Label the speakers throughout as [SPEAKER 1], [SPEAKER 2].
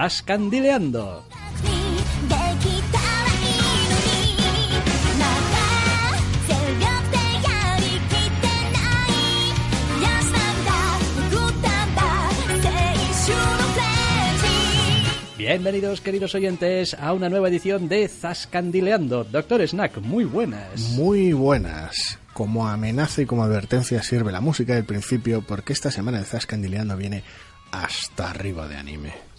[SPEAKER 1] Zascandileando. Bienvenidos, queridos oyentes, a una nueva edición de Zascandileando. Doctor Snack, muy buenas.
[SPEAKER 2] Muy buenas. Como amenaza y como advertencia sirve la música del principio porque esta semana de Zascandileando viene hasta arriba de anime.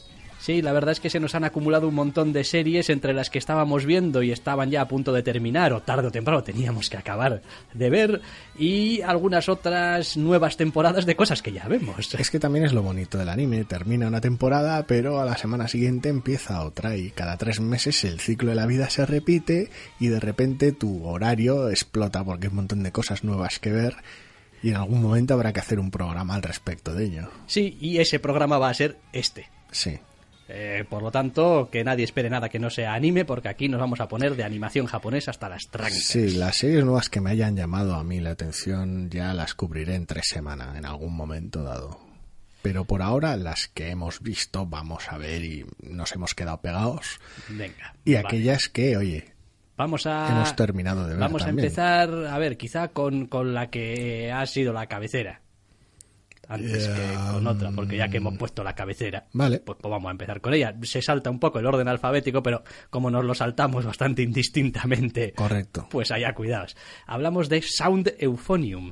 [SPEAKER 1] Sí, la verdad es que se nos han acumulado un montón de series entre las que estábamos viendo y estaban ya a punto de terminar, o tarde o temprano teníamos que acabar de ver, y algunas otras nuevas temporadas de cosas que ya vemos.
[SPEAKER 2] Es que también es lo bonito del anime, termina una temporada, pero a la semana siguiente empieza otra, y cada tres meses el ciclo de la vida se repite y de repente tu horario explota porque hay un montón de cosas nuevas que ver y en algún momento habrá que hacer un programa al respecto de ello.
[SPEAKER 1] Sí, y ese programa va a ser este.
[SPEAKER 2] Sí.
[SPEAKER 1] Eh, por lo tanto, que nadie espere nada que no sea anime, porque aquí nos vamos a poner de animación japonesa hasta las trancas.
[SPEAKER 2] Sí, las series nuevas que me hayan llamado a mí la atención ya las cubriré en tres semanas, en algún momento dado. Pero por ahora las que hemos visto vamos a ver y nos hemos quedado pegados.
[SPEAKER 1] Venga.
[SPEAKER 2] Y aquellas que, oye,
[SPEAKER 1] Vamos a,
[SPEAKER 2] hemos terminado de ver.
[SPEAKER 1] Vamos
[SPEAKER 2] también.
[SPEAKER 1] a empezar, a ver, quizá con, con la que ha sido la cabecera antes que con otra, porque ya que hemos puesto la cabecera,
[SPEAKER 2] Vale.
[SPEAKER 1] pues, pues vamos a empezar con ella. Se salta un poco el orden alfabético, pero como nos lo saltamos bastante indistintamente,
[SPEAKER 2] Correcto.
[SPEAKER 1] pues allá cuidados. Hablamos de Sound Euphonium.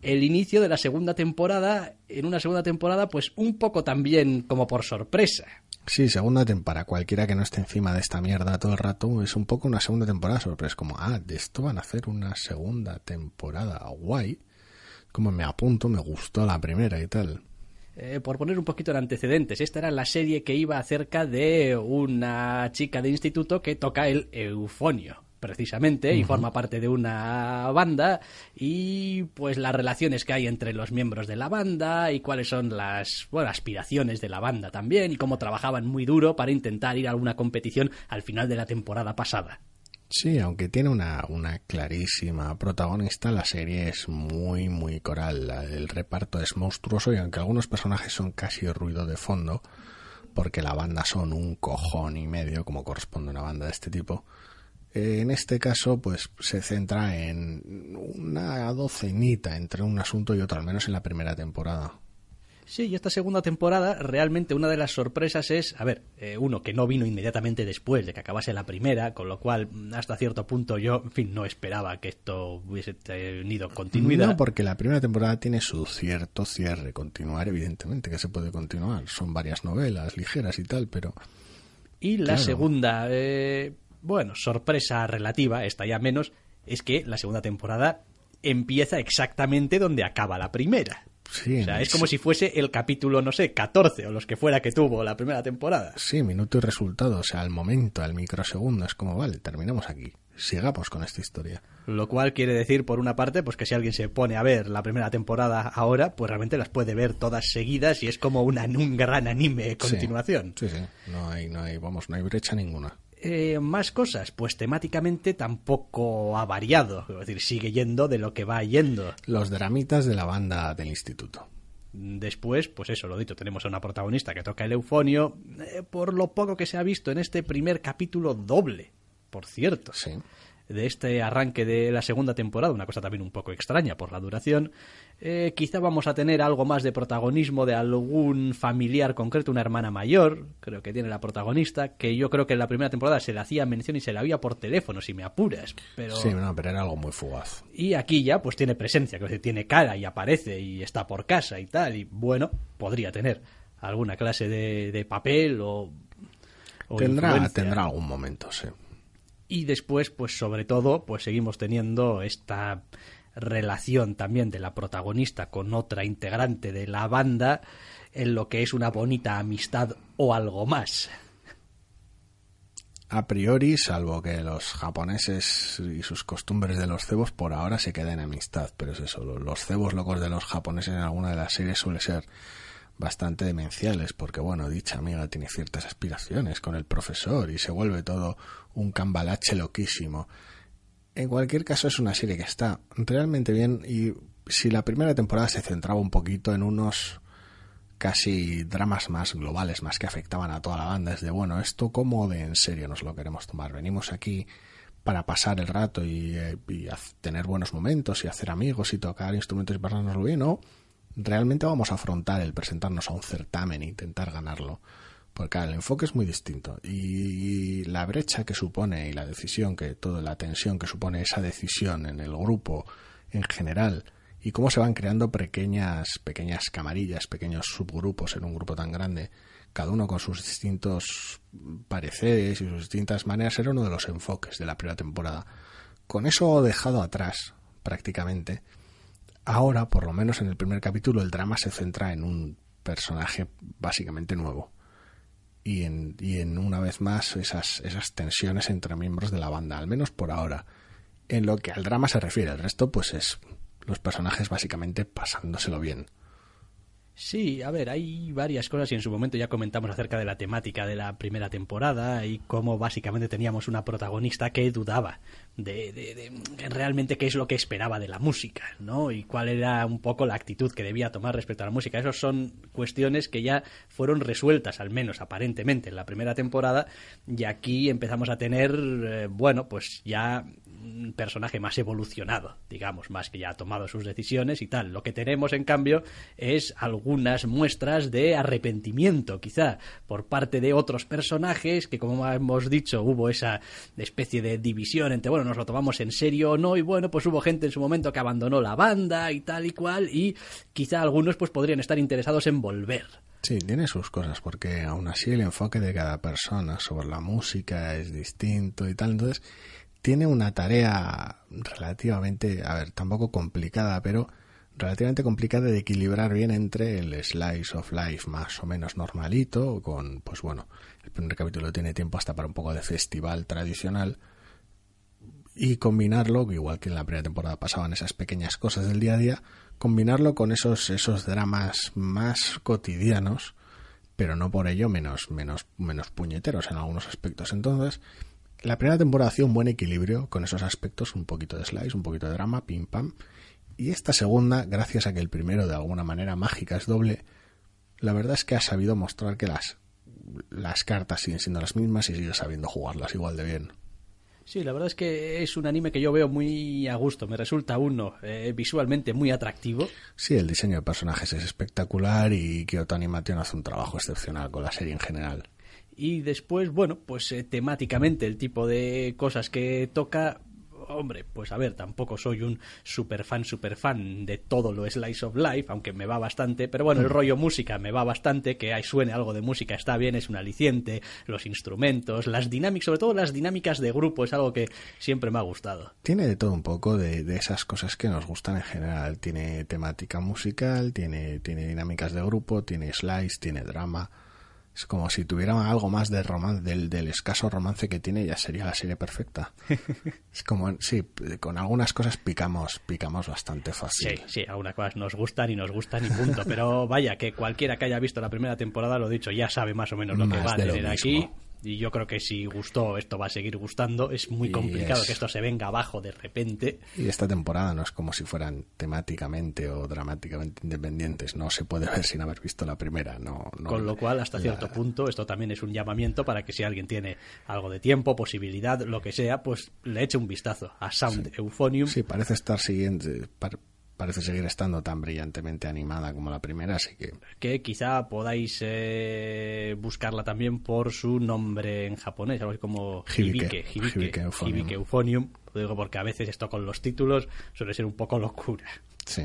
[SPEAKER 1] El inicio de la segunda temporada, en una segunda temporada, pues un poco también como por sorpresa.
[SPEAKER 2] Sí, segunda temporada. Cualquiera que no esté encima de esta mierda todo el rato es un poco una segunda temporada sorpresa. Como, ah, de esto van a hacer una segunda temporada. Guay. Como me apunto, me gustó la primera y tal.
[SPEAKER 1] Eh, por poner un poquito de antecedentes, esta era la serie que iba acerca de una chica de instituto que toca el eufonio precisamente y forma parte de una banda y pues las relaciones que hay entre los miembros de la banda y cuáles son las bueno, aspiraciones de la banda también y cómo trabajaban muy duro para intentar ir a alguna competición al final de la temporada pasada.
[SPEAKER 2] Sí, aunque tiene una, una clarísima protagonista, la serie es muy, muy coral. El reparto es monstruoso y aunque algunos personajes son casi ruido de fondo, porque la banda son un cojón y medio, como corresponde a una banda de este tipo, eh, en este caso, pues se centra en una docenita entre un asunto y otro, al menos en la primera temporada.
[SPEAKER 1] Sí, y esta segunda temporada realmente una de las sorpresas es, a ver, eh, uno que no vino inmediatamente después de que acabase la primera, con lo cual mm, hasta cierto punto yo, en fin, no esperaba que esto hubiese tenido continuidad.
[SPEAKER 2] No, porque la primera temporada tiene su cierto cierre. Continuar, evidentemente, que se puede continuar. Son varias novelas ligeras y tal, pero
[SPEAKER 1] Y la
[SPEAKER 2] Claro.
[SPEAKER 1] segunda, eh, bueno, sorpresa relativa, esta ya menos, es que la segunda temporada empieza exactamente donde acaba la primera.
[SPEAKER 2] Sí.
[SPEAKER 1] O sea, es como si fuese el capítulo, no sé, 14 o los que fuera que tuvo la primera temporada.
[SPEAKER 2] Sí, minuto y resultado, o sea, al momento, al microsegundo, es como, vale, terminamos aquí, sigamos con esta historia.
[SPEAKER 1] Lo cual quiere decir, por una parte, pues que si alguien se pone a ver la primera temporada ahora, pues realmente las puede ver todas seguidas y es como una, un gran anime a
[SPEAKER 2] Sí.
[SPEAKER 1] continuación.
[SPEAKER 2] Sí, sí, no hay, no hay, vamos, no hay brecha ninguna.
[SPEAKER 1] Eh, más cosas, pues temáticamente tampoco ha variado, es decir, sigue yendo de lo que va yendo.
[SPEAKER 2] Los dramitas de la banda del instituto.
[SPEAKER 1] Después, pues eso, lo dicho, tenemos a una protagonista que toca el eufonio, eh, por lo poco que se ha visto en este primer capítulo doble, por cierto.
[SPEAKER 2] Sí.
[SPEAKER 1] de este arranque de la segunda temporada, una cosa también un poco extraña por la duración. Eh, quizá vamos a tener algo más de protagonismo de algún familiar concreto, una hermana mayor, creo que tiene la protagonista, que yo creo que en la primera temporada se le hacía mención y se la había por teléfono, si me apuras. Pero...
[SPEAKER 2] Sí, no, pero era algo muy fugaz.
[SPEAKER 1] Y aquí ya pues tiene presencia, que tiene cara y aparece y está por casa y tal, y bueno, podría tener alguna clase de, de papel o... o
[SPEAKER 2] Tendrá,
[SPEAKER 1] influencia.
[SPEAKER 2] tendrá algún momento, sí.
[SPEAKER 1] Y después, pues sobre todo, pues seguimos teniendo esta relación también de la protagonista con otra integrante de la banda en lo que es una bonita amistad o algo más.
[SPEAKER 2] A priori, salvo que los japoneses y sus costumbres de los cebos por ahora se queden en amistad, pero es eso, los cebos locos de los japoneses en alguna de las series suele ser bastante demenciales, porque bueno, dicha amiga tiene ciertas aspiraciones con el profesor y se vuelve todo un cambalache loquísimo. En cualquier caso es una serie que está realmente bien y si la primera temporada se centraba un poquito en unos casi dramas más globales, más que afectaban a toda la banda. Es de, bueno, esto como de en serio nos lo queremos tomar. Venimos aquí para pasar el rato y, eh, tener buenos momentos y hacer amigos y tocar instrumentos y pasárnoslo bien, ¿no? Realmente vamos a afrontar el presentarnos a un certamen e intentar ganarlo. Porque el enfoque es muy distinto y la brecha que supone y la decisión que toda la tensión que supone esa decisión en el grupo en general y cómo se van creando pequeñas, pequeñas camarillas, pequeños subgrupos en un grupo tan grande, cada uno con sus distintos pareceres y sus distintas maneras, era uno de los enfoques de la primera temporada. Con eso dejado atrás, prácticamente, ahora, por lo menos en el primer capítulo, el drama se centra en un personaje básicamente nuevo. Y en, y en una vez más esas, esas tensiones entre miembros de la banda, al menos por ahora. En lo que al drama se refiere, el resto pues es los personajes básicamente pasándoselo bien.
[SPEAKER 1] Sí, a ver, hay varias cosas y en su momento ya comentamos acerca de la temática de la primera temporada y cómo básicamente teníamos una protagonista que dudaba de, de, realmente qué es lo que esperaba de la música, ¿no? Y cuál era un poco la actitud que debía tomar respecto a la música. Esas son cuestiones que ya fueron resueltas, al menos aparentemente, en la primera temporada y aquí empezamos a tener, eh, bueno, pues ya un personaje más evolucionado, digamos, más que ya ha tomado sus decisiones y tal. Lo que tenemos, en cambio, es algunas muestras de arrepentimiento, quizá, por parte de otros personajes que, como hemos dicho, hubo esa especie de división entre, bueno, nos lo tomamos en serio o no, y bueno, pues hubo gente en su momento que abandonó la banda y tal y cual, y quizá algunos pues podrían estar interesados en volver.
[SPEAKER 2] Sí, tiene sus cosas, porque aún así el enfoque de cada persona sobre la música es distinto y tal, entonces tiene una tarea relativamente, a ver, tampoco complicada, pero relativamente complicada de equilibrar bien entre el slice of life más o menos normalito, con, pues bueno, el primer capítulo tiene tiempo hasta para un poco de festival tradicional, y combinarlo, igual que en la primera temporada pasaban esas pequeñas cosas del día a día, combinarlo con esos, esos dramas más cotidianos, pero no por ello menos, menos, menos puñeteros en algunos aspectos. Entonces, la primera temporada hacía un buen equilibrio con esos aspectos, un poquito de slice, un poquito de drama, pim pam. Y esta segunda, gracias a que el primero de alguna manera mágica es doble, la verdad es que ha sabido mostrar que las, las cartas siguen siendo las mismas y sigue sabiendo jugarlas igual de bien.
[SPEAKER 1] Sí, la verdad es que es un anime que yo veo muy a gusto. Me resulta uno eh, visualmente muy atractivo.
[SPEAKER 2] Sí, el diseño de personajes es espectacular y Kyoto Animation hace un trabajo excepcional con la serie en general.
[SPEAKER 1] Y después, bueno, pues eh, temáticamente el tipo de cosas que toca hombre, pues a ver, tampoco soy un super fan, super fan de todo lo Slice of Life, aunque me va bastante, pero bueno, el mm. rollo música me va bastante, que ahí suene algo de música está bien, es un aliciente, los instrumentos, las dinámicas, sobre todo las dinámicas de grupo, es algo que siempre me ha gustado.
[SPEAKER 2] Tiene de todo un poco de, de esas cosas que nos gustan en general, tiene temática musical, tiene, tiene dinámicas de grupo, tiene slice, tiene drama es como si tuviera algo más de romance, del, del escaso romance que tiene, ya sería la serie perfecta. es como, sí, con algunas cosas picamos, picamos bastante fácil.
[SPEAKER 1] Sí, sí, algunas cosas nos gustan y nos gustan y punto. Pero vaya, que cualquiera que haya visto la primera temporada, lo dicho, ya sabe más o menos lo que va a tener aquí y yo creo que si gustó, esto va a seguir gustando. Es muy complicado que esto se venga abajo de repente.
[SPEAKER 2] Y esta temporada no es como si fueran temáticamente o dramáticamente independientes. No se puede ver sin haber visto la primera. No,
[SPEAKER 1] Con lo cual, hasta cierto punto, esto también es un llamamiento para que si alguien tiene algo de tiempo, posibilidad, lo que sea, pues le eche un vistazo a Sound Euphonium.
[SPEAKER 2] Sí, parece estar siguiendo parece seguir estando tan brillantemente animada como la primera, así que...
[SPEAKER 1] Que quizá podáis eh, buscarla también por su nombre en japonés, algo así como Hibike, Hibike, Hibike, Euphonium. Lo digo porque a veces esto con los títulos suele ser un poco locura.
[SPEAKER 2] Sí.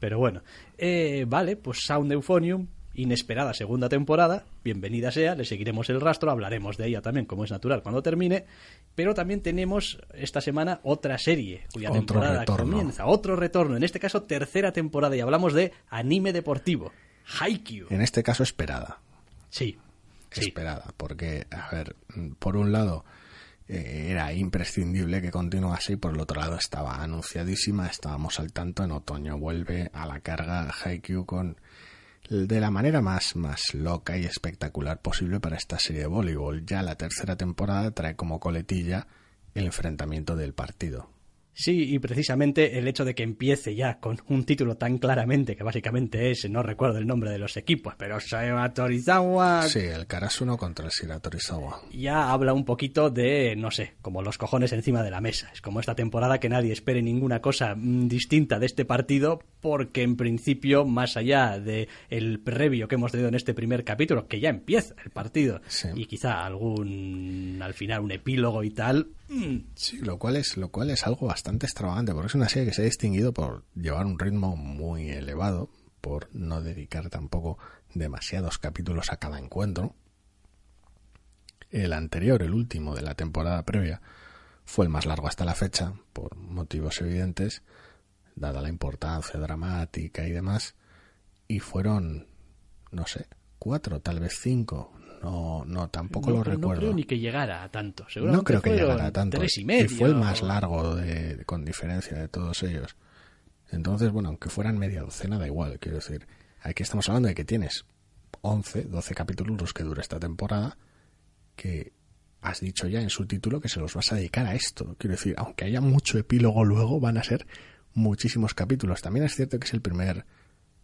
[SPEAKER 1] Pero bueno, eh, vale, pues Sound Euphonium inesperada segunda temporada, bienvenida sea, le seguiremos el rastro, hablaremos de ella también, como es natural, cuando termine, pero también tenemos esta semana otra serie cuya
[SPEAKER 2] Otro
[SPEAKER 1] temporada
[SPEAKER 2] retorno.
[SPEAKER 1] comienza, otro retorno, en este caso tercera temporada, y hablamos de anime deportivo, Haikyuu.
[SPEAKER 2] En este caso, esperada.
[SPEAKER 1] Sí, sí.
[SPEAKER 2] Esperada, porque, a ver, por un lado eh, era imprescindible que continuase y por el otro lado estaba anunciadísima, estábamos al tanto, en otoño vuelve a la carga Haikyuu con de la manera más, más loca y espectacular posible para esta serie de voleibol. Ya la tercera temporada trae como coletilla el enfrentamiento del partido.
[SPEAKER 1] Sí, y precisamente el hecho de que empiece ya con un título tan claramente, que básicamente es, no recuerdo el nombre de los equipos, pero Saeba Torizawa
[SPEAKER 2] Sí, el Karasuno contra el Shira Torizawa.
[SPEAKER 1] ya habla un poquito de, no sé, como los cojones encima de la mesa. Es como esta temporada que nadie espere ninguna cosa mm, distinta de este partido, porque en principio, más allá de el previo que hemos tenido en este primer capítulo, que ya empieza el partido,
[SPEAKER 2] Sí.
[SPEAKER 1] y quizá algún, al final, un epílogo y tal,
[SPEAKER 2] Sí, lo cual es, lo cual es algo bastante extravagante, porque es una serie que se ha distinguido por llevar un ritmo muy elevado, por no dedicar tampoco demasiados capítulos a cada encuentro. El anterior, el último de la temporada previa, fue el más largo hasta la fecha, por motivos evidentes, dada la importancia dramática y demás, y fueron, no sé, cuatro, tal vez cinco, no, no, tampoco
[SPEAKER 1] no,
[SPEAKER 2] lo
[SPEAKER 1] creo- no
[SPEAKER 2] recuerdo.
[SPEAKER 1] creo ni que llegara a tanto.
[SPEAKER 2] No creo que llegara a tanto.
[SPEAKER 1] Tres y medio.
[SPEAKER 2] fue el más largo de, con diferencia de todos ellos. Entonces, bueno, aunque fueran media docena, da igual. Quiero decir, aquí estamos hablando de que tienes 11, 12 capítulos los que dura esta temporada, que has dicho ya en su título que se los vas a dedicar a esto. Quiero decir, aunque haya mucho epílogo luego, van a ser muchísimos capítulos. También es cierto que es el primer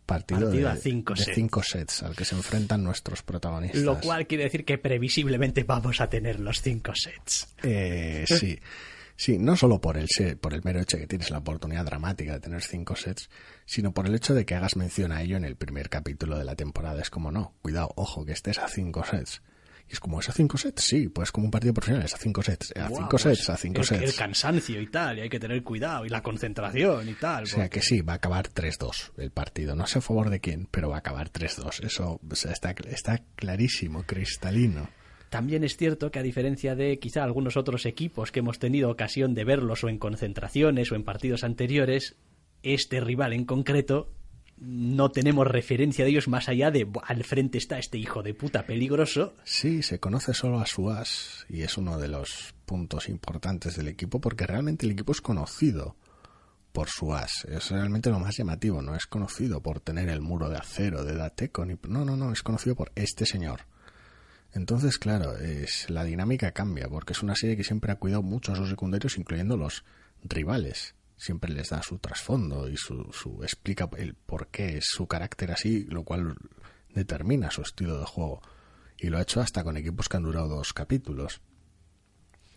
[SPEAKER 2] partido,
[SPEAKER 1] Partido
[SPEAKER 2] de,
[SPEAKER 1] a cinco
[SPEAKER 2] de
[SPEAKER 1] sets.
[SPEAKER 2] cinco sets al que se enfrentan nuestros protagonistas.
[SPEAKER 1] Lo cual quiere decir que previsiblemente vamos a tener los cinco sets.
[SPEAKER 2] Eh, sí, sí, no solo por el, se- por el mero hecho de que tienes la oportunidad dramática de tener cinco sets, sino por el hecho de que hagas mención a ello en el primer capítulo de la temporada. Es como, no, cuidado, ojo, que estés a cinco sets. Y es como, ¿es a cinco sets? Sí, pues como un partido profesional, es a cinco sets, a
[SPEAKER 1] Buah,
[SPEAKER 2] cinco
[SPEAKER 1] pues,
[SPEAKER 2] sets, a cinco
[SPEAKER 1] el,
[SPEAKER 2] sets.
[SPEAKER 1] El cansancio y tal, y hay que tener cuidado, y la concentración y tal.
[SPEAKER 2] O sea que sí, va a acabar 3-2 el partido. No sé a favor de quién, pero va a acabar 3-2. Eso o sea, está, está clarísimo, cristalino.
[SPEAKER 1] También es cierto que a diferencia de quizá algunos otros equipos que hemos tenido ocasión de verlos o en concentraciones o en partidos anteriores, este rival en concreto no tenemos referencia de ellos más allá de "Buah, al frente está este hijo de puta peligroso.
[SPEAKER 2] Sí, se conoce solo a su as y es uno de los puntos importantes del equipo porque realmente el equipo es conocido por su as. Es realmente lo más llamativo, no es conocido por tener el muro de acero de Dateco, ni... no, no, no, es conocido por este señor. Entonces, claro, es, la dinámica cambia porque es una serie que siempre ha cuidado mucho a sus secundarios, incluyendo los rivales. Siempre les da su trasfondo y su, su explica el por qué es su carácter así, lo cual determina su estilo de juego. Y lo ha hecho hasta con equipos que han durado dos capítulos.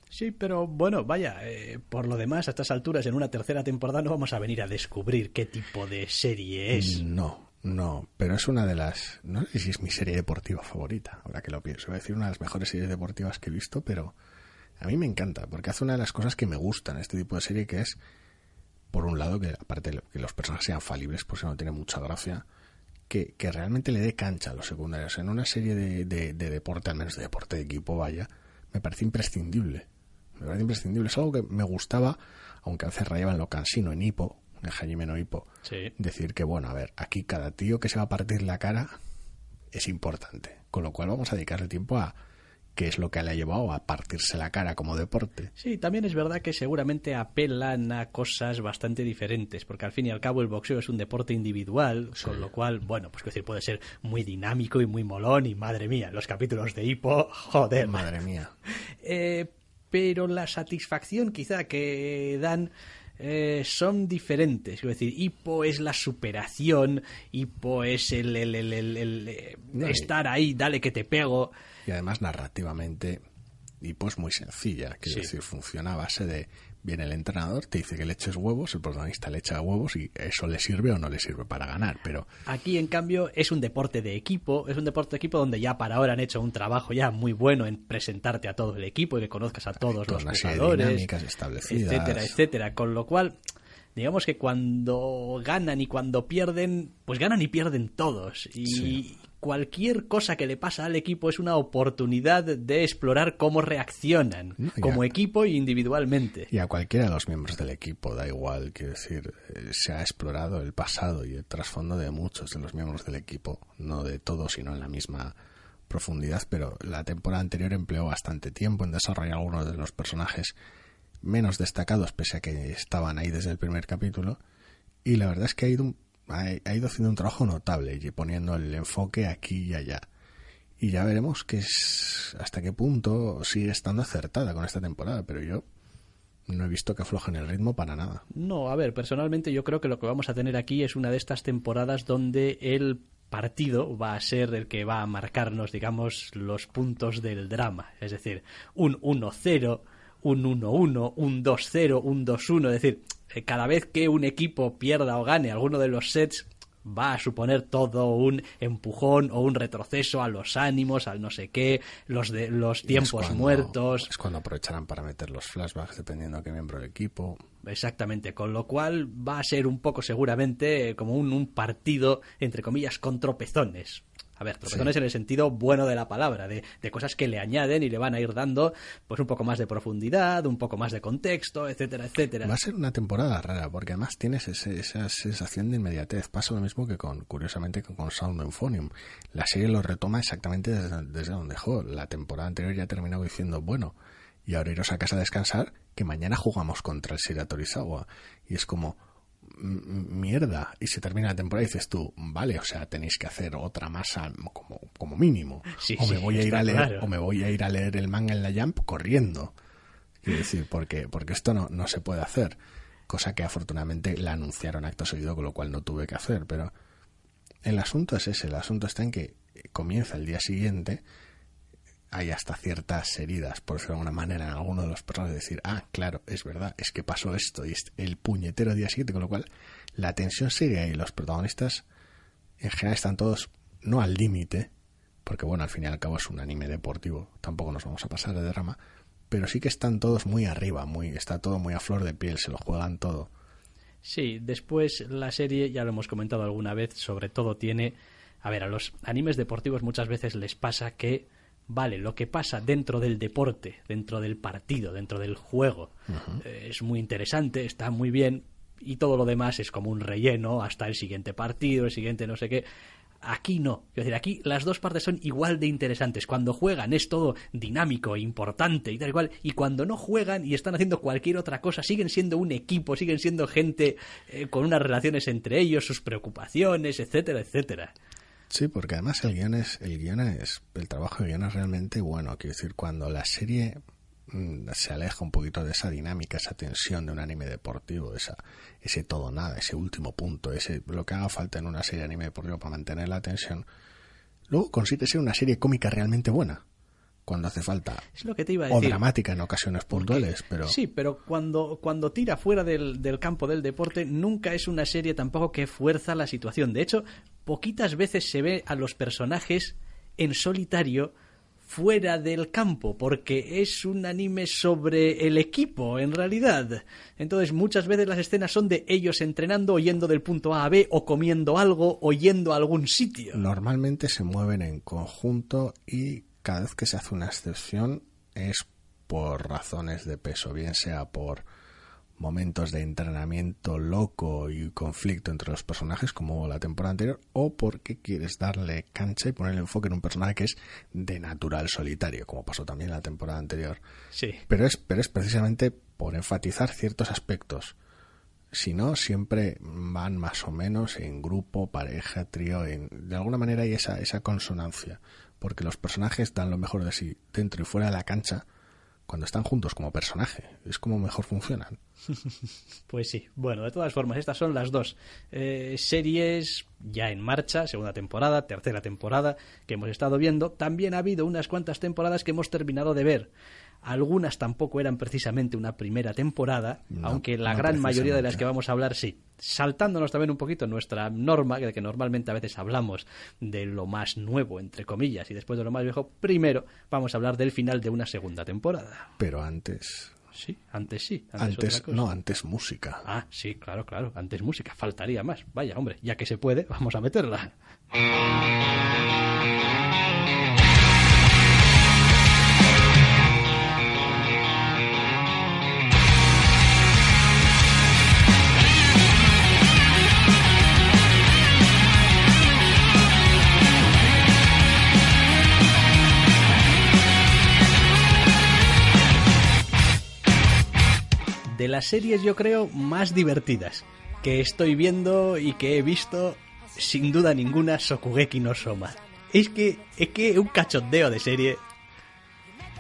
[SPEAKER 1] Sí, pero bueno, vaya, eh, por lo demás, a estas alturas, en una tercera temporada no vamos a venir a descubrir qué tipo de serie es.
[SPEAKER 2] No, no, pero es una de las... No sé si es mi serie deportiva favorita, ahora que lo pienso. Voy a decir una de las mejores series deportivas que he visto, pero a mí me encanta, porque hace una de las cosas que me gustan en este tipo de serie, que es, por un lado, que aparte de que los personajes sean falibles, pues no tiene mucha gracia, que, que realmente le dé cancha a los secundarios. En una serie de, de, de deporte, al menos de deporte de equipo, vaya, me parece imprescindible. Me parece imprescindible. Es algo que me gustaba, aunque a veces rayaba en lo cansino, en Hippo, en Jaime no Hippo
[SPEAKER 1] Sí.
[SPEAKER 2] decir que, bueno, a ver, aquí cada tío que se va a partir la cara es importante. Con lo cual vamos a dedicarle tiempo a qué es lo que le ha llevado a partirse la cara como deporte.
[SPEAKER 1] Sí, también es verdad que seguramente apelan a cosas bastante diferentes, porque al fin y al cabo el boxeo es un deporte individual, con lo cual, bueno, pues que decir, puede ser muy dinámico y muy molón y madre mía, los capítulos de Hippo, joder.
[SPEAKER 2] Madre mía.
[SPEAKER 1] Eh, pero la satisfacción quizá que dan eh, son diferentes. Es decir, Hippo es la superación, Hippo es el, el- el- eh,
[SPEAKER 2] No,
[SPEAKER 1] estar ahí, dale que te pego.
[SPEAKER 2] Y además narrativamente, y pues muy sencilla, quiero
[SPEAKER 1] Sí.
[SPEAKER 2] decir, funciona a base de, viene el entrenador, te dice que le eches huevos, el protagonista le echa huevos y eso le sirve o no le sirve para ganar, pero
[SPEAKER 1] Aquí, en cambio, es un deporte de equipo, es un deporte de equipo donde ya para ahora han hecho un trabajo ya muy bueno en presentarte a todo el equipo y que conozcas a todos los jugadores,
[SPEAKER 2] dinámicas establecidas.
[SPEAKER 1] etcétera, etcétera. Con lo cual, digamos que cuando ganan y cuando pierden, pues ganan y pierden todos. Y cualquier cosa que le pasa al equipo es una oportunidad de explorar cómo reaccionan como equipo e individualmente.
[SPEAKER 2] Y a cualquiera de los miembros del equipo, da igual, quiero decir, eh, se ha explorado el pasado y el trasfondo de muchos de los miembros del equipo, no de todos, sino en la misma profundidad, pero la temporada anterior empleó bastante tiempo en desarrollar algunos de los personajes menos destacados, pese a que estaban ahí desde el primer capítulo, y la verdad es que ha ido, ha, ido haciendo un trabajo notable y poniendo el enfoque aquí y allá. Y ya veremos que es, hasta qué punto sigue estando acertada con esta temporada, pero yo no he visto que aflojen el ritmo para nada.
[SPEAKER 1] No, a ver, personalmente yo creo que lo que vamos a tener aquí es una de estas temporadas donde el partido va a ser el que va a marcarnos, digamos, los puntos del drama. Es decir, un 1-0, un 1-1, un 2-0, un 2-1. Es decir, cada vez que un equipo pierda o gane alguno de los sets, va a suponer todo un empujón o un retroceso a los ánimos, al no sé qué, los de los tiempos muertos.
[SPEAKER 2] Es cuando aprovecharán para meter los flashbacks dependiendo de qué miembro del equipo.
[SPEAKER 1] Exactamente, con lo cual va a ser un poco seguramente como un, un partido, entre comillas, con tropezones. A ver, tropezones en el sentido bueno de la palabra, de, cosas que le añaden y le van a ir dando pues un poco más de profundidad, un poco más de contexto, etcétera, etcétera.
[SPEAKER 2] Va a ser una temporada rara, porque además tienes esa sensación de inmediatez. Pasa lo mismo que con, curiosamente, con Sound and Phonium. La serie lo retoma exactamente desde, desde donde dejó. La temporada anterior ya terminado diciendo, bueno, y ahora iros a casa a descansar, que mañana jugamos contra el Sira Torizawa. Y es como, mierda y se termina la temporada y dices tú, vale, o sea, tenéis que hacer otra masa como, como mínimo. o me voy a ir a leer, o me voy a ir a leer el manga en la Jump corriendo. Quiero decir, porque, porque esto no, no se puede hacer. Cosa que afortunadamente la anunciaron acto seguido, con lo cual no tuve que hacer. Pero el asunto es ese, el asunto está en que comienza el día siguiente hay hasta ciertas heridas, por decirlo de alguna manera, en alguno de los perros de decir, ah, claro, es verdad, es que pasó esto y es el puñetero día siguiente, con lo cual la tensión sigue y los protagonistas en general están todos no al límite, porque bueno, al fin y al cabo es un anime deportivo, tampoco nos vamos a pasar de drama, pero sí que están todos muy arriba, muy está todo muy a flor de piel, se lo juegan todo.
[SPEAKER 1] Sí, después la serie, ya lo hemos comentado alguna vez, sobre todo tiene, a ver, a los animes deportivos muchas veces les pasa que vale, lo que pasa dentro del deporte, dentro del partido, dentro del juego, eh, es muy interesante, está muy bien, y todo lo demás es como un relleno hasta el siguiente partido, el siguiente no sé qué. Aquí no. Es decir, aquí las dos partes son igual de interesantes. Cuando juegan es todo dinámico, importante y tal igual. Y cuando no juegan y están haciendo cualquier otra cosa, siguen siendo un equipo, siguen siendo gente eh, con unas relaciones entre ellos, sus preocupaciones, etcétera, etcétera.
[SPEAKER 2] Sí, porque además el guion es, el guion es, el trabajo de guion es realmente bueno. Quiero decir, cuando la serie mm, se aleja un poquito de esa dinámica, esa tensión de un anime deportivo, esa, ese todo nada, ese último punto, ese lo que haga falta en una serie de anime deportivo para mantener la tensión, luego consigue ser una serie cómica realmente buena cuando hace falta.
[SPEAKER 1] Es lo que te iba a
[SPEAKER 2] decir. O dramática en ocasiones puntuales, pero...
[SPEAKER 1] Sí, pero cuando, cuando tira fuera del, del, campo del deporte, nunca es una serie tampoco que fuerza la situación. De hecho, poquitas veces se ve a los personajes en solitario fuera del campo, porque es un anime sobre el equipo, en realidad. Entonces, muchas veces las escenas son de ellos entrenando, o yendo del punto A a B, o comiendo algo, o yendo a algún sitio.
[SPEAKER 2] Normalmente se mueven en conjunto y cada vez que se hace una excepción es por razones de peso, bien sea por momentos de entrenamiento loco y conflicto entre los personajes como la temporada anterior o porque quieres darle cancha y poner el enfoque en un personaje que es de natural solitario como pasó también la temporada anterior.
[SPEAKER 1] Sí.
[SPEAKER 2] Pero es pero es precisamente por enfatizar ciertos aspectos. Si no siempre van más o menos en grupo pareja trío en, de alguna manera hay esa esa consonancia porque los personajes dan lo mejor de sí dentro y fuera de la cancha cuando están juntos como personaje. Es como mejor funcionan.
[SPEAKER 1] pues sí. Bueno, de todas formas, estas son las dos eh, series ya en marcha, segunda temporada, tercera temporada, que hemos estado viendo. También ha habido unas cuantas temporadas que hemos terminado de ver. Algunas tampoco eran precisamente una primera temporada, aunque la gran mayoría de las que vamos a hablar sí. Saltándonos también un poquito nuestra norma, de que normalmente a veces hablamos de lo más nuevo, entre comillas, y después de lo más viejo, primero vamos a hablar del final de una segunda temporada.
[SPEAKER 2] Pero antes,
[SPEAKER 1] Sí, antes sí.
[SPEAKER 2] Antes, no, antes música.
[SPEAKER 1] Ah, sí, claro, claro. Antes música. Faltaría más. Vaya, hombre, ya que se puede, vamos a meterla. Las series yo creo más divertidas que estoy viendo y que he visto sin duda ninguna Sokugeki no Soma. Es que es que un cachondeo de serie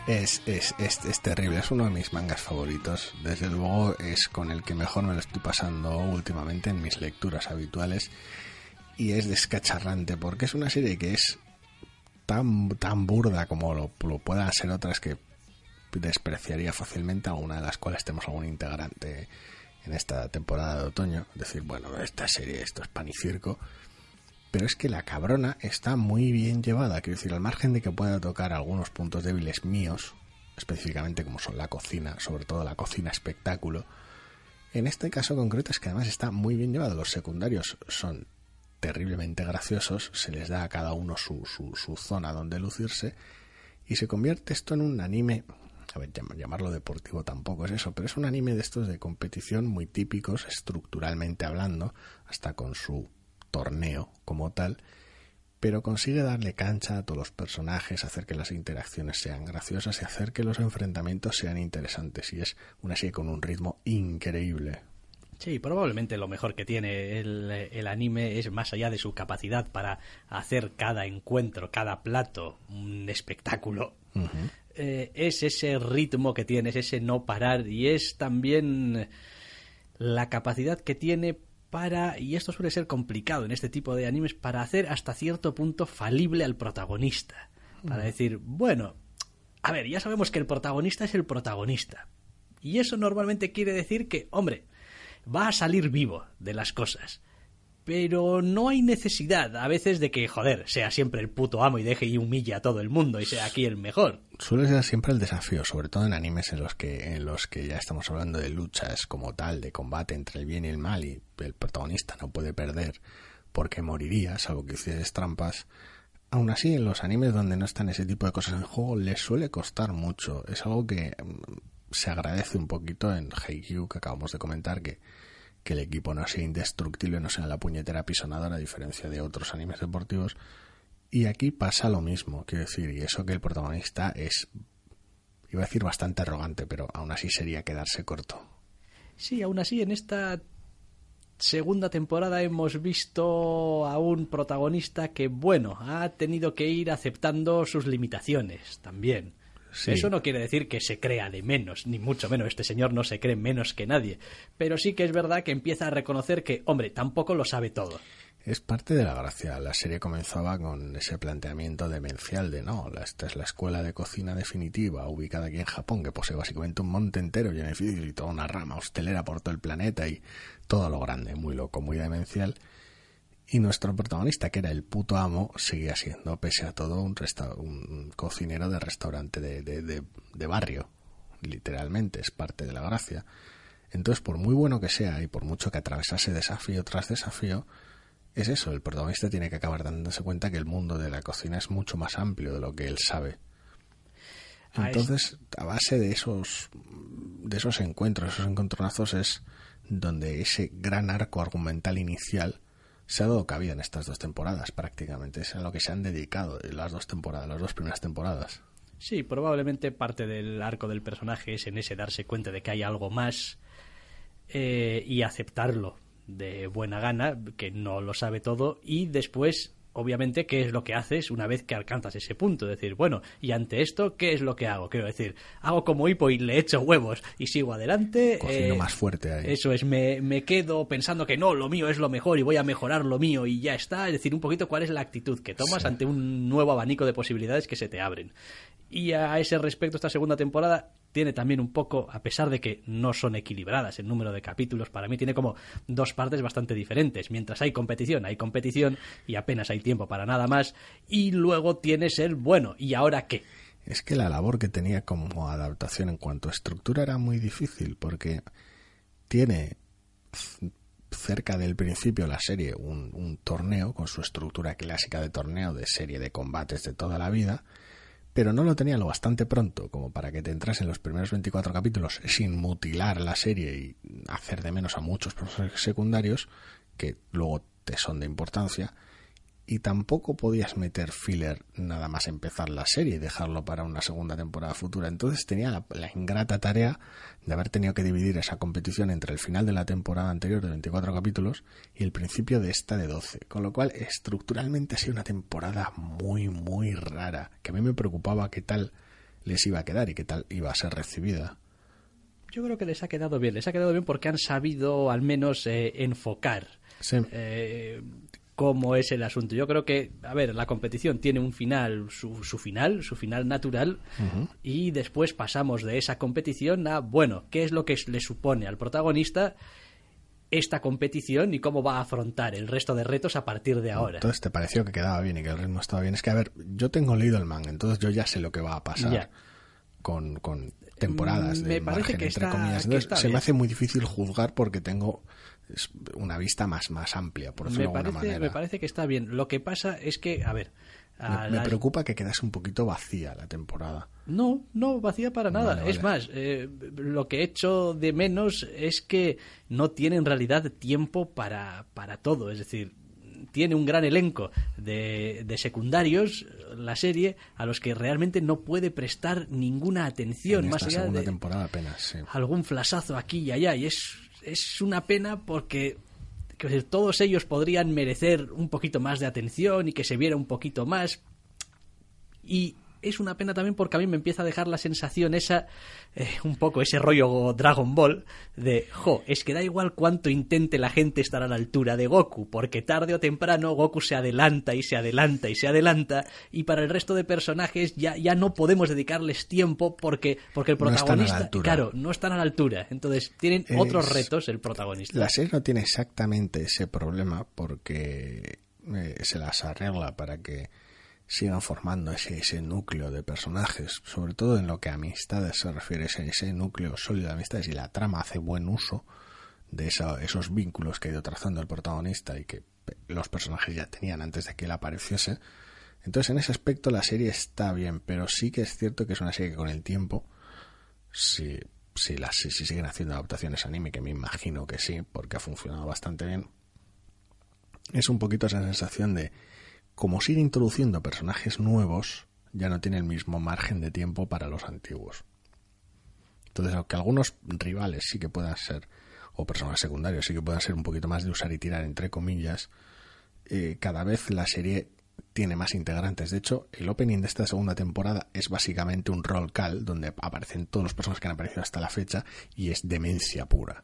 [SPEAKER 2] es, es, es, terrible, es uno de mis mangas favoritos. Desde luego es con el que mejor me lo estoy pasando últimamente en mis lecturas habituales. Y es descacharrante porque es una serie que es tan, tan burda como lo, lo puedan ser otras que despreciaría fácilmente a una de las cuales tenemos algún integrante en esta temporada de otoño. Decir, bueno, esta serie, esto es pan y circo. Pero es que la cabrona está muy bien llevada. Quiero decir, al margen de que pueda tocar algunos puntos débiles míos, específicamente como son la cocina, sobre todo la cocina espectáculo, en este caso concreto es que además está muy bien llevado. Los secundarios son terriblemente graciosos, se les da a cada uno su, su zona donde lucirse y se convierte esto en un anime a ver, llamarlo deportivo tampoco es eso, pero es un anime de estos de competición muy típicos, estructuralmente hablando, hasta con su torneo como tal, pero consigue darle cancha a todos los personajes, hacer que las interacciones sean graciosas y hacer que los enfrentamientos sean interesantes. Y es una serie con un ritmo increíble.
[SPEAKER 1] Sí, probablemente lo mejor que tiene el, anime es más allá de su capacidad para hacer cada encuentro, cada plato un espectáculo. Eh, es ese ritmo que tiene, es ese no parar y es también la capacidad que tiene para, y esto suele ser complicado en este tipo de animes, para hacer hasta cierto punto falible al protagonista. Para decir, bueno, a ver, ya sabemos que el protagonista es el protagonista. Y eso normalmente quiere decir que, hombre, va a salir vivo de las cosas pero no hay necesidad a veces de que, joder, sea siempre el puto amo y deje y humille a todo el mundo y sea aquí el mejor.
[SPEAKER 2] Suele ser siempre el desafío, sobre todo en animes en los que, en los que ya estamos hablando de luchas como tal, de combate entre el bien y el mal y el protagonista no puede perder porque moriría, salvo que hicieses trampas. Aún así, en los animes donde no están ese tipo de cosas en juego, les suele costar mucho. Es algo que mm, se agradece un poquito en Haikyuu, que acabamos de comentar, que que el equipo no sea indestructible, no sea la puñetera pisonadora, a diferencia de otros animes deportivos. Y aquí pasa lo mismo, quiero decir, y eso que el protagonista es, iba a decir bastante arrogante, pero aún así sería quedarse corto.
[SPEAKER 1] Sí, aún así en esta segunda temporada hemos visto a un protagonista que, bueno, ha tenido que ir aceptando sus limitaciones también. Eso no quiere decir que se crea de menos, ni mucho menos. Este señor no se cree menos que nadie. Pero sí que es verdad que empieza a reconocer que, hombre, tampoco lo sabe todo.
[SPEAKER 2] Es parte de la gracia. La serie comenzaba con ese planteamiento demencial de no, esta es la escuela de cocina definitiva, ubicada aquí en Japón, que posee básicamente un monte entero lleno de edificios y toda una rama hostelera por todo el planeta y todo lo grande, muy loco, muy demencial. Y nuestro protagonista, que era el puto amo, seguía siendo, pese a todo, un, un cocinero de restaurante de, de, de, barrio. Literalmente, es parte de la gracia. Entonces, por muy bueno que sea y por mucho que atravesase desafío tras desafío, es eso, el protagonista tiene que acabar dándose cuenta que el mundo de la cocina es mucho más amplio de lo que él sabe. Entonces, a base de esos, de esos encuentros, esos encontronazos, es donde ese gran arco argumental inicial se ha dado cabida en estas dos temporadas prácticamente. Es a lo que se han dedicado las dos temporadas, las dos primeras temporadas.
[SPEAKER 1] Sí, probablemente parte del arco del personaje es en ese darse cuenta de que hay algo más eh, y aceptarlo de buena gana, que no lo sabe todo, y después obviamente, ¿qué es lo que haces una vez que alcanzas ese punto? Decir, bueno, y ante esto, ¿qué es lo que hago? Quiero decir, hago como hipo y le echo huevos y sigo adelante.
[SPEAKER 2] Cocino eh, más fuerte ahí.
[SPEAKER 1] Eso es, me, me, quedo pensando que no, lo mío es lo mejor y voy a mejorar lo mío y ya está. Es decir, un poquito cuál es la actitud que tomas ante un nuevo abanico de posibilidades que se te abren. Y a ese respecto, esta segunda temporada tiene también un poco, a pesar de que no son equilibradas el número de capítulos, para mí tiene como dos partes bastante diferentes. Mientras hay competición, hay competición y apenas hay tiempo para nada más. Y luego tienes el bueno, ¿y ahora qué?
[SPEAKER 2] es que la labor que tenía como adaptación en cuanto a estructura era muy difícil porque tiene cerca del principio la serie un, un, torneo con su estructura clásica de torneo de serie de combates de toda la vida, pero no lo tenía lo bastante pronto como para que te entras en los primeros 24 capítulos sin mutilar la serie y hacer de menos a muchos personajes secundarios que luego te son de importancia y tampoco podías meter filler nada más empezar la serie y dejarlo para una segunda temporada futura. Entonces tenía la, la, ingrata tarea de haber tenido que dividir esa competición entre el final de la temporada anterior de 24 capítulos y el principio de esta de 12. Con lo cual, estructuralmente ha sido una temporada muy, muy rara, que a mí me preocupaba qué tal les iba a quedar y qué tal iba a ser recibida.
[SPEAKER 1] Yo creo que les ha quedado bien, les ha quedado bien porque han sabido al menos eh, enfocar.
[SPEAKER 2] Sí.
[SPEAKER 1] Eh, cómo es el asunto. Yo creo que, a ver, la competición tiene un final, su, su final, su final natural, uh -huh. y después pasamos de esa competición a, bueno, ¿qué es lo que le supone al protagonista esta competición y cómo va a afrontar el resto de retos a partir de ahora?
[SPEAKER 2] Entonces, ¿te pareció que quedaba bien y que el ritmo estaba bien? Es que, a ver, yo tengo leído el manga, entonces yo ya sé lo que va a pasar. Con, con temporadas de
[SPEAKER 1] me parece
[SPEAKER 2] margen,
[SPEAKER 1] que
[SPEAKER 2] entre
[SPEAKER 1] está,
[SPEAKER 2] comillas. Entonces, se
[SPEAKER 1] bien.
[SPEAKER 2] me hace muy difícil juzgar porque tengo es una vista más, más amplia, por decirlo
[SPEAKER 1] me
[SPEAKER 2] de alguna
[SPEAKER 1] parece,
[SPEAKER 2] manera.
[SPEAKER 1] me parece que está bien. Lo que pasa es que, a ver, a
[SPEAKER 2] Me, preocupa que quedase un poquito vacía la temporada.
[SPEAKER 1] No, no, vacía para nada.
[SPEAKER 2] Vale,
[SPEAKER 1] Es más, eh, lo que he hecho de menos es que no tiene en realidad tiempo para, para todo. Es decir, tiene un gran elenco de, de secundarios, la serie, a los que realmente no puede prestar ninguna atención,
[SPEAKER 2] en
[SPEAKER 1] más allá
[SPEAKER 2] segunda
[SPEAKER 1] de
[SPEAKER 2] temporada apenas, sí.
[SPEAKER 1] algún flasazo aquí y allá. Y es, es una pena porque todos ellos podrían merecer un poquito más de atención y que se viera un poquito más. Y es una pena también porque a mí me empieza a dejar la sensación esa, eh, un poco ese rollo Dragon Ball, de, jo, es que da igual cuánto intente la gente estar a la altura de Goku, porque tarde o temprano Goku se adelanta y se adelanta y se adelanta, y para el resto de personajes ya, ya no podemos dedicarles tiempo porque, porque el
[SPEAKER 2] No
[SPEAKER 1] protagonista,
[SPEAKER 2] altura.
[SPEAKER 1] claro, no están a la altura. Entonces tienen
[SPEAKER 2] Es-
[SPEAKER 1] otros retos el protagonista.
[SPEAKER 2] La serie no tiene exactamente ese problema porque eh, se las arregla para que sigan formando ese, ese núcleo de personajes, sobre todo en lo que a amistades se refiere, ese, ese núcleo sólido de amistades y la trama hace buen uso de esa- esos vínculos que ha ido trazando el protagonista y que los personajes ya tenían antes de que él apareciese. Entonces en ese aspecto la serie está bien, pero sí que es cierto que es una serie que con el tiempo si, si, las, si siguen haciendo adaptaciones anime, que me imagino que sí, porque ha funcionado bastante bien, es un poquito esa sensación de, como sigue introduciendo personajes nuevos, ya no tiene el mismo margen de tiempo para los antiguos. Entonces, aunque algunos rivales sí que puedan ser, o personajes secundarios sí que puedan ser un poquito más de usar y tirar, entre comillas, eh, cada vez la serie tiene más integrantes. De hecho, el opening de esta segunda temporada es básicamente un roll call donde aparecen todos los personajes que han aparecido hasta la fecha y es demencia pura.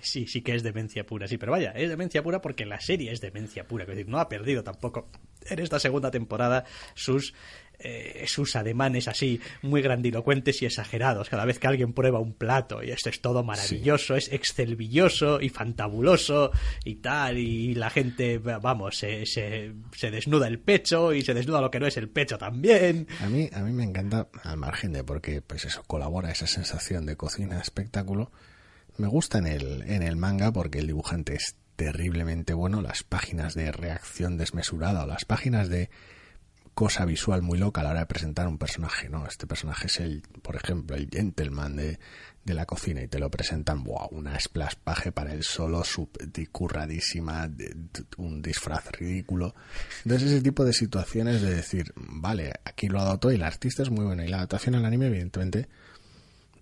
[SPEAKER 1] Sí, sí que es demencia pura, sí, pero vaya, es demencia pura porque la serie es demencia pura, es decir, no ha perdido tampoco en esta segunda temporada sus eh, sus ademanes así muy grandilocuentes y exagerados cada vez que alguien prueba un plato y esto es todo maravilloso, es excelvilloso y fantabuloso y tal y la gente, vamos, se, se, se desnuda el pecho y se desnuda lo que no es el pecho también.
[SPEAKER 2] A mí, a mí me encanta, al margen de porque pues eso colabora esa sensación de cocina espectáculo, me gusta en el, en el manga porque el dibujante es terriblemente bueno, las páginas de reacción desmesurada o las páginas de cosa visual muy loca a la hora de presentar un personaje, ¿no? Este personaje es el, por ejemplo, el gentleman de, de la cocina y te lo presentan, wow, una splash page para él solo, curradísima, un disfraz ridículo. Entonces ese tipo de situaciones de decir, vale, aquí lo ha dado todo y el artista es muy bueno y la adaptación al anime evidentemente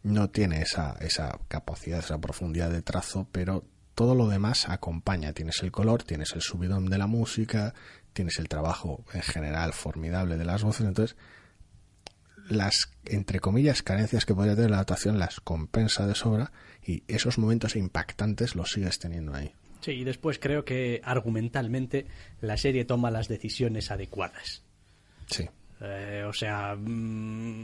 [SPEAKER 2] no tiene esa, esa capacidad, esa profundidad de trazo, pero todo lo demás acompaña. Tienes el color, tienes el subidón de la música, tienes el trabajo en general formidable de las voces, entonces las, entre comillas, carencias que podría tener la adaptación las compensa de sobra y esos momentos impactantes los sigues teniendo ahí.
[SPEAKER 1] Sí, y después creo que argumentalmente la serie toma las decisiones adecuadas.
[SPEAKER 2] Sí.
[SPEAKER 1] Eh, o sea, mm,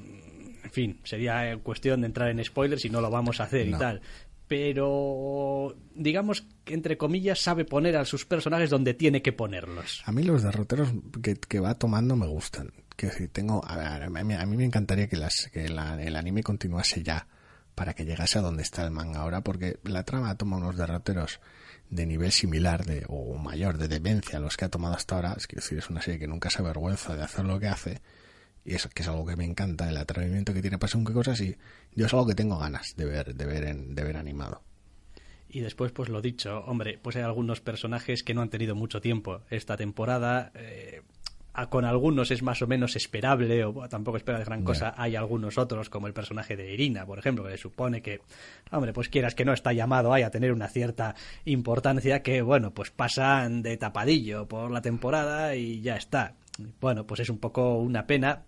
[SPEAKER 1] en fin, sería cuestión de entrar en spoilers y no lo vamos a hacer
[SPEAKER 2] No.
[SPEAKER 1] y tal. Pero, digamos que entre comillas, sabe poner a sus personajes donde tiene que ponerlos.
[SPEAKER 2] A mí los derroteros que, que va tomando me gustan. que decir, tengo, a, ver, a, mí, a mí me encantaría que, las, que la- el anime continuase ya para que llegase a donde está el manga ahora, porque la trama toma unos derroteros de nivel similar de, o mayor de demencia a los que ha tomado hasta ahora. Es decir, es una serie que nunca se avergüenza de hacer lo que hace y eso que es algo que me encanta, el atrevimiento que tiene para según qué cosas y yo es algo que tengo ganas de ver, de ver, en, de ver animado.
[SPEAKER 1] Y después, pues lo dicho, hombre, pues hay algunos personajes que no han tenido mucho tiempo esta temporada. eh, con algunos es más o menos esperable, o tampoco espera de gran cosa. Hay algunos otros, como el personaje de Irina, por ejemplo, que le supone que, hombre, pues quieras que no está llamado ahí a tener una cierta importancia, que, bueno, pues pasan de tapadillo por la temporada y ya está. Bueno, pues es un poco una pena,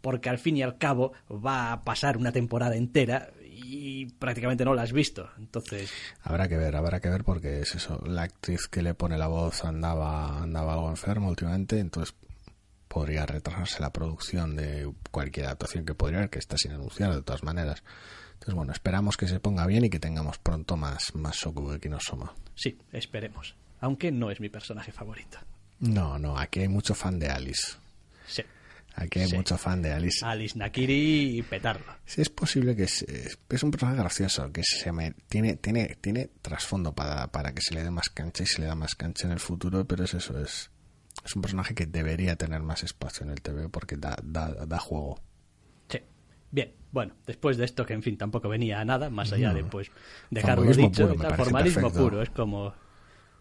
[SPEAKER 1] porque al fin y al cabo va a pasar una temporada entera y prácticamente no la has visto. Entonces,
[SPEAKER 2] Habrá que ver, habrá que ver porque es eso, la actriz que le pone la voz andaba, andaba algo enferma últimamente, entonces podría retrasarse la producción de cualquier adaptación que podría haber, que está sin anunciar de todas maneras. Entonces bueno, esperamos que se ponga bien y que tengamos pronto más, más Shokugeki no Soma.
[SPEAKER 1] Sí, esperemos. Aunque no es mi personaje favorito.
[SPEAKER 2] No, no, aquí hay mucho fan de Alice.
[SPEAKER 1] Sí.
[SPEAKER 2] Aquí hay
[SPEAKER 1] Sí.
[SPEAKER 2] mucho fan de Alice.
[SPEAKER 1] Alice Nakiri y petarlo.
[SPEAKER 2] Sí, es posible que se- es, un personaje gracioso, que se me, tiene, tiene, tiene trasfondo para, para que se le dé más cancha y se le da más cancha en el futuro, pero es eso, es, es un personaje que debería tener más espacio en el TV porque da, da, da juego.
[SPEAKER 1] Sí. Bien, bueno, después de esto que en fin tampoco venía a nada, más allá
[SPEAKER 2] No.
[SPEAKER 1] de pues dejarlo dicho,
[SPEAKER 2] puro,
[SPEAKER 1] tal, formalismo
[SPEAKER 2] perfecto.
[SPEAKER 1] puro, es como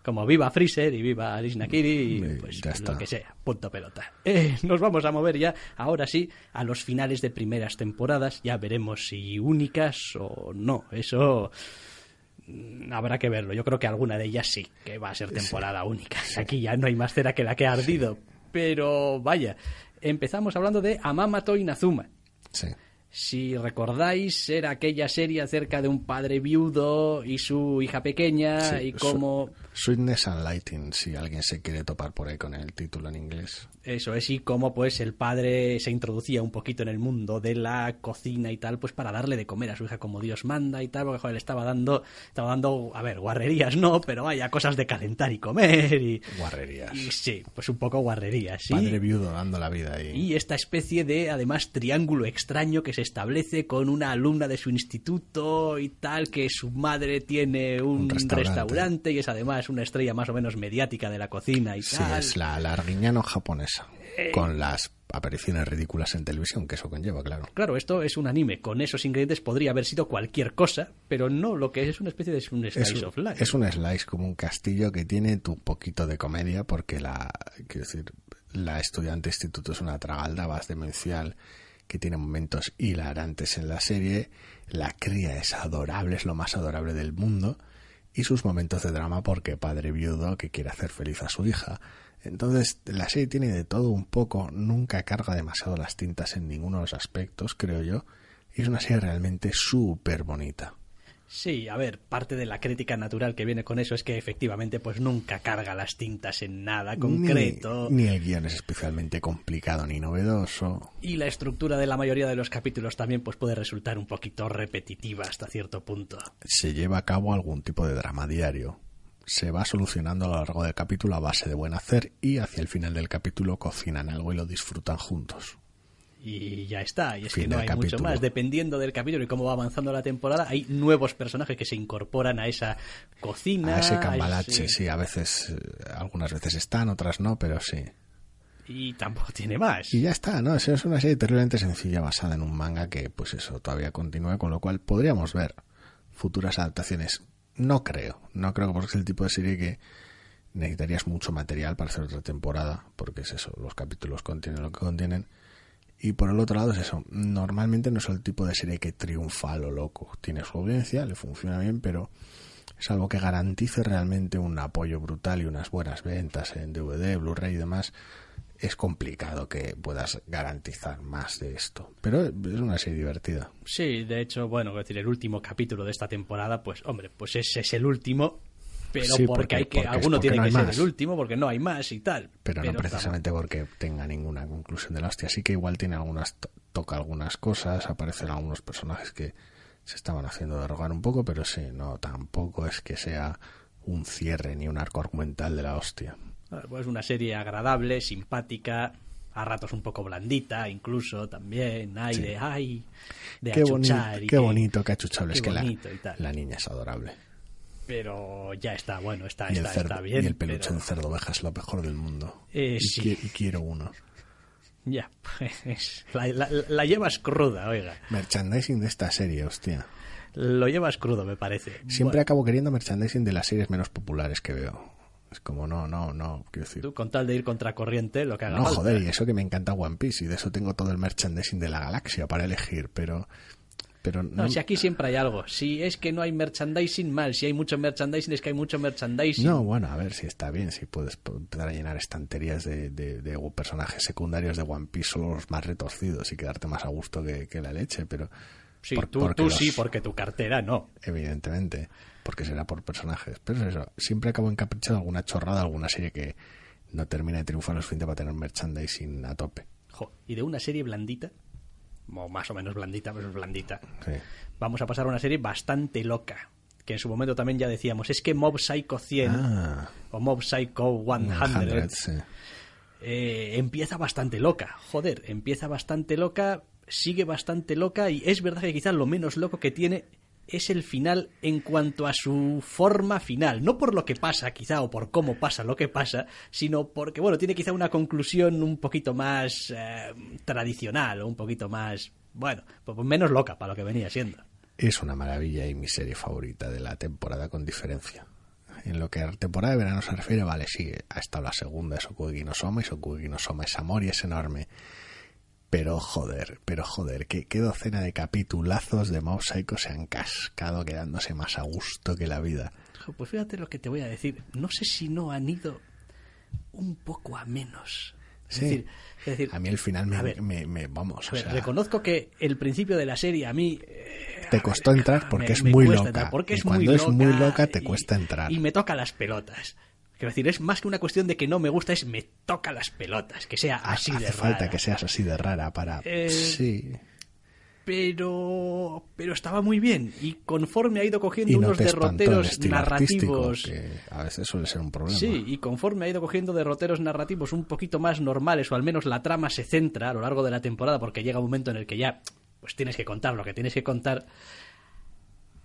[SPEAKER 1] como viva Freezer y viva Alice Nakiri y pues lo que sea, punto pelota. Eh, nos vamos a mover ya, ahora sí, a los finales de primeras temporadas, ya veremos si únicas o no, eso habrá que verlo, yo creo que alguna de ellas sí, que va a ser temporada única, aquí ya no hay más cera que la que ha ardido, pero vaya, empezamos hablando de Amamato Inazuma,
[SPEAKER 2] Sí.
[SPEAKER 1] Si recordáis, era aquella serie acerca de un padre viudo y su hija pequeña
[SPEAKER 2] Sí,
[SPEAKER 1] y cómo...
[SPEAKER 2] Sweetness and Lighting, si alguien se quiere topar por ahí con el título en inglés.
[SPEAKER 1] Eso es, y cómo pues el padre se introducía un poquito en el mundo de la cocina y tal, pues para darle de comer a su hija como Dios manda y tal, porque joder, le estaba dando, estaba dando, a ver, guarrerías no, pero vaya, cosas de calentar y comer y...
[SPEAKER 2] Guarrerías.
[SPEAKER 1] y sí, pues un poco guarrerías, sí.
[SPEAKER 2] Padre viudo dando la vida ahí.
[SPEAKER 1] Y esta especie de, además, triángulo extraño que se establece con una alumna de su instituto y tal, que su madre tiene un,
[SPEAKER 2] Un
[SPEAKER 1] restaurante.
[SPEAKER 2] restaurante.
[SPEAKER 1] y es además una estrella más o menos mediática de la cocina y
[SPEAKER 2] Sí,
[SPEAKER 1] tal.
[SPEAKER 2] es la, la arguiñano japonesa,
[SPEAKER 1] Eh.
[SPEAKER 2] con las apariciones ridículas en televisión que eso conlleva, claro.
[SPEAKER 1] Claro, esto es un anime. Con esos ingredientes podría haber sido cualquier cosa, pero no, lo que es es una especie de es un slice
[SPEAKER 2] es,
[SPEAKER 1] of life.
[SPEAKER 2] es un slice como un castillo que tiene tu poquito de comedia porque la quiero decir la estudiante de instituto es una tragaldabas demencial que tiene momentos hilarantes en la serie. La cría es adorable es lo más adorable del mundo. Y sus momentos de drama porque padre viudo que quiere hacer feliz a su hija. Entonces la serie tiene de todo un poco nunca carga demasiado las tintas en ninguno de los aspectos creo yo. Y es una serie realmente súper bonita
[SPEAKER 1] Sí, a ver, parte de la crítica natural que viene con eso es que efectivamente pues nunca carga las tintas en nada concreto.
[SPEAKER 2] Ni, ni el guion es especialmente complicado ni novedoso.
[SPEAKER 1] Y la estructura de la mayoría de los capítulos también pues puede resultar un poquito repetitiva hasta cierto punto.
[SPEAKER 2] Se lleva a cabo algún tipo de drama diario. Se va solucionando a lo largo del capítulo a base de buen hacer y hacia el final del capítulo cocinan algo y lo disfrutan juntos.
[SPEAKER 1] Y ya está, y es
[SPEAKER 2] Fin
[SPEAKER 1] que no hay mucho más. Dependiendo del capítulo y cómo va avanzando la temporada, hay nuevos personajes que se incorporan a esa cocina.
[SPEAKER 2] A ese cambalache,
[SPEAKER 1] ese-
[SPEAKER 2] sí, a veces, eh, algunas veces están, otras no, pero sí.
[SPEAKER 1] Y tampoco tiene más.
[SPEAKER 2] Y ya está, ¿no? Es es una serie terriblemente sencilla basada en un manga que, pues eso, todavía continúa, con lo cual podríamos ver futuras adaptaciones. No creo, no creo porque es el tipo de serie que necesitarías mucho material para hacer otra temporada, porque es eso, los capítulos contienen lo que contienen. Y por el otro lado es eso, normalmente no es el tipo de serie que triunfa a lo loco. Tiene su audiencia, le funciona bien, pero es algo que garantice realmente un apoyo brutal y unas buenas ventas en DVD, Blu-ray y demás. Es complicado que puedas garantizar más de esto, pero es una serie divertida.
[SPEAKER 1] Sí, de hecho, bueno, decir, el último capítulo de esta temporada, pues hombre, pues ese es el último, pero
[SPEAKER 2] Sí,
[SPEAKER 1] porque,
[SPEAKER 2] porque-
[SPEAKER 1] hay que,
[SPEAKER 2] porque es
[SPEAKER 1] alguno tiene
[SPEAKER 2] no
[SPEAKER 1] que ser
[SPEAKER 2] más.
[SPEAKER 1] el último, porque no hay más y tal.
[SPEAKER 2] pero, no precisamente porque tenga ninguna conclusión de la hostia. Sí que igual tiene algunas, to- toca algunas cosas, aparecen algunos personajes que se estaban haciendo de rogar un poco, pero sí, no, tampoco es que sea un cierre ni un arco argumental de la hostia.
[SPEAKER 1] Pues una serie agradable, simpática, a ratos un poco blandita, incluso también, hay de ay, de
[SPEAKER 2] Qué,
[SPEAKER 1] achuchar y
[SPEAKER 2] qué
[SPEAKER 1] que-
[SPEAKER 2] bonito, qué achuchable.
[SPEAKER 1] qué
[SPEAKER 2] es que la,
[SPEAKER 1] bonito
[SPEAKER 2] la niña es adorable.
[SPEAKER 1] Pero ya está, bueno, está, está,
[SPEAKER 2] cerdo,
[SPEAKER 1] está bien.
[SPEAKER 2] y el peluche
[SPEAKER 1] pero-
[SPEAKER 2] de cerdo oveja es lo mejor del mundo.
[SPEAKER 1] Eh,
[SPEAKER 2] y,
[SPEAKER 1] sí.
[SPEAKER 2] qui- y quiero uno.
[SPEAKER 1] Ya, pues, la, la- la llevas cruda, oiga.
[SPEAKER 2] Merchandising de esta serie, hostia.
[SPEAKER 1] Lo llevas crudo, me parece.
[SPEAKER 2] Siempre
[SPEAKER 1] Bueno,
[SPEAKER 2] acabo queriendo merchandising de las series menos populares que veo. Es como, no, no, no, quiero decir.
[SPEAKER 1] tú, con tal de ir contra corriente, lo que haga
[SPEAKER 2] No,
[SPEAKER 1] falta.
[SPEAKER 2] joder, y eso que me encanta One Piece y de eso tengo todo el merchandising de la galaxia para elegir, pero. Pero
[SPEAKER 1] No,
[SPEAKER 2] no,
[SPEAKER 1] si aquí siempre hay algo. Si es que no hay merchandising, mal. Si hay mucho merchandising, es que hay mucho merchandising.
[SPEAKER 2] No, bueno, a ver si está bien, si puedes empezar a llenar estanterías de, de- de personajes secundarios de One Piece, solo los más retorcidos y quedarte más a gusto que, que la leche, pero...
[SPEAKER 1] sí,
[SPEAKER 2] por-
[SPEAKER 1] tú,
[SPEAKER 2] porque
[SPEAKER 1] tú
[SPEAKER 2] los-
[SPEAKER 1] sí, porque tu cartera no.
[SPEAKER 2] Evidentemente, porque será por personajes. Pero es eso, siempre acabo encaprichado alguna chorrada, alguna serie que no termina de triunfar lo suficiente para tener merchandising a tope.
[SPEAKER 1] Jo, y de una serie blandita, o más o menos blandita, pues blandita,
[SPEAKER 2] Sí.
[SPEAKER 1] vamos a pasar a una serie bastante loca. Que en su momento también ya decíamos, es que Mob Psycho 100
[SPEAKER 2] Ah,
[SPEAKER 1] o Mob Psycho 100
[SPEAKER 2] 100, sí.
[SPEAKER 1] eh, empieza bastante loca. Joder, empieza bastante loca, sigue bastante loca y es verdad que quizás lo menos loco que tiene es el final en cuanto a su forma final. No por lo que pasa, quizá, o por cómo pasa lo que pasa, sino porque, bueno, tiene quizá una conclusión un poquito más eh, tradicional o un poquito más, bueno, pues menos loca para lo que venía siendo.
[SPEAKER 2] Es una maravilla y mi serie favorita de la temporada con diferencia. En lo que a temporada de verano se refiere, vale, sí, ha estado la segunda, es Okugi no Soma, y Okugi no Soma es amor y es enorme. Pero joder, pero joder, qué, qué docena de capitulazos de Mob Psycho se han cascado quedándose más a gusto que la vida.
[SPEAKER 1] Pues fíjate lo que te voy a decir. No sé si no han ido un poco a menos. Es
[SPEAKER 2] Sí.
[SPEAKER 1] decir, es decir,
[SPEAKER 2] A mí el final me,
[SPEAKER 1] ver,
[SPEAKER 2] me- me- vamos, o
[SPEAKER 1] ver,
[SPEAKER 2] sea,
[SPEAKER 1] reconozco que el principio de la serie a mí eh,
[SPEAKER 2] te costó entrar porque es muy loca.
[SPEAKER 1] entrar, porque
[SPEAKER 2] y
[SPEAKER 1] es
[SPEAKER 2] cuando
[SPEAKER 1] muy
[SPEAKER 2] es muy
[SPEAKER 1] loca
[SPEAKER 2] loca te
[SPEAKER 1] y-
[SPEAKER 2] cuesta entrar.
[SPEAKER 1] Y me toca las pelotas. Quiero decir, es más que una cuestión de que no me gusta, es me toca las pelotas, que sea así
[SPEAKER 2] Hace
[SPEAKER 1] de
[SPEAKER 2] falta
[SPEAKER 1] rara.
[SPEAKER 2] que seas así de rara para...
[SPEAKER 1] Eh,
[SPEAKER 2] Sí.
[SPEAKER 1] Pero pero estaba muy bien y conforme ha ido cogiendo
[SPEAKER 2] no
[SPEAKER 1] unos derroteros narrativos
[SPEAKER 2] que a veces suele ser un problema.
[SPEAKER 1] Sí, y conforme ha ido cogiendo derroteros narrativos un poquito más normales, o al menos la trama se centra a lo largo de la temporada, porque llega un momento en el que ya pues tienes que contar lo que tienes que contar,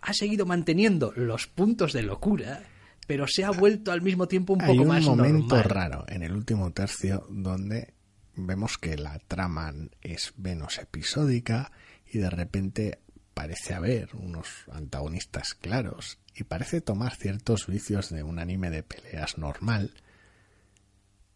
[SPEAKER 1] ha seguido manteniendo los puntos de locura, pero se ha vuelto al mismo tiempo un
[SPEAKER 2] Hay
[SPEAKER 1] poco
[SPEAKER 2] un
[SPEAKER 1] más
[SPEAKER 2] momento
[SPEAKER 1] normal.
[SPEAKER 2] raro en el último tercio donde vemos que la trama es menos episódica y de repente parece haber unos antagonistas claros y parece tomar ciertos vicios de un anime de peleas normal.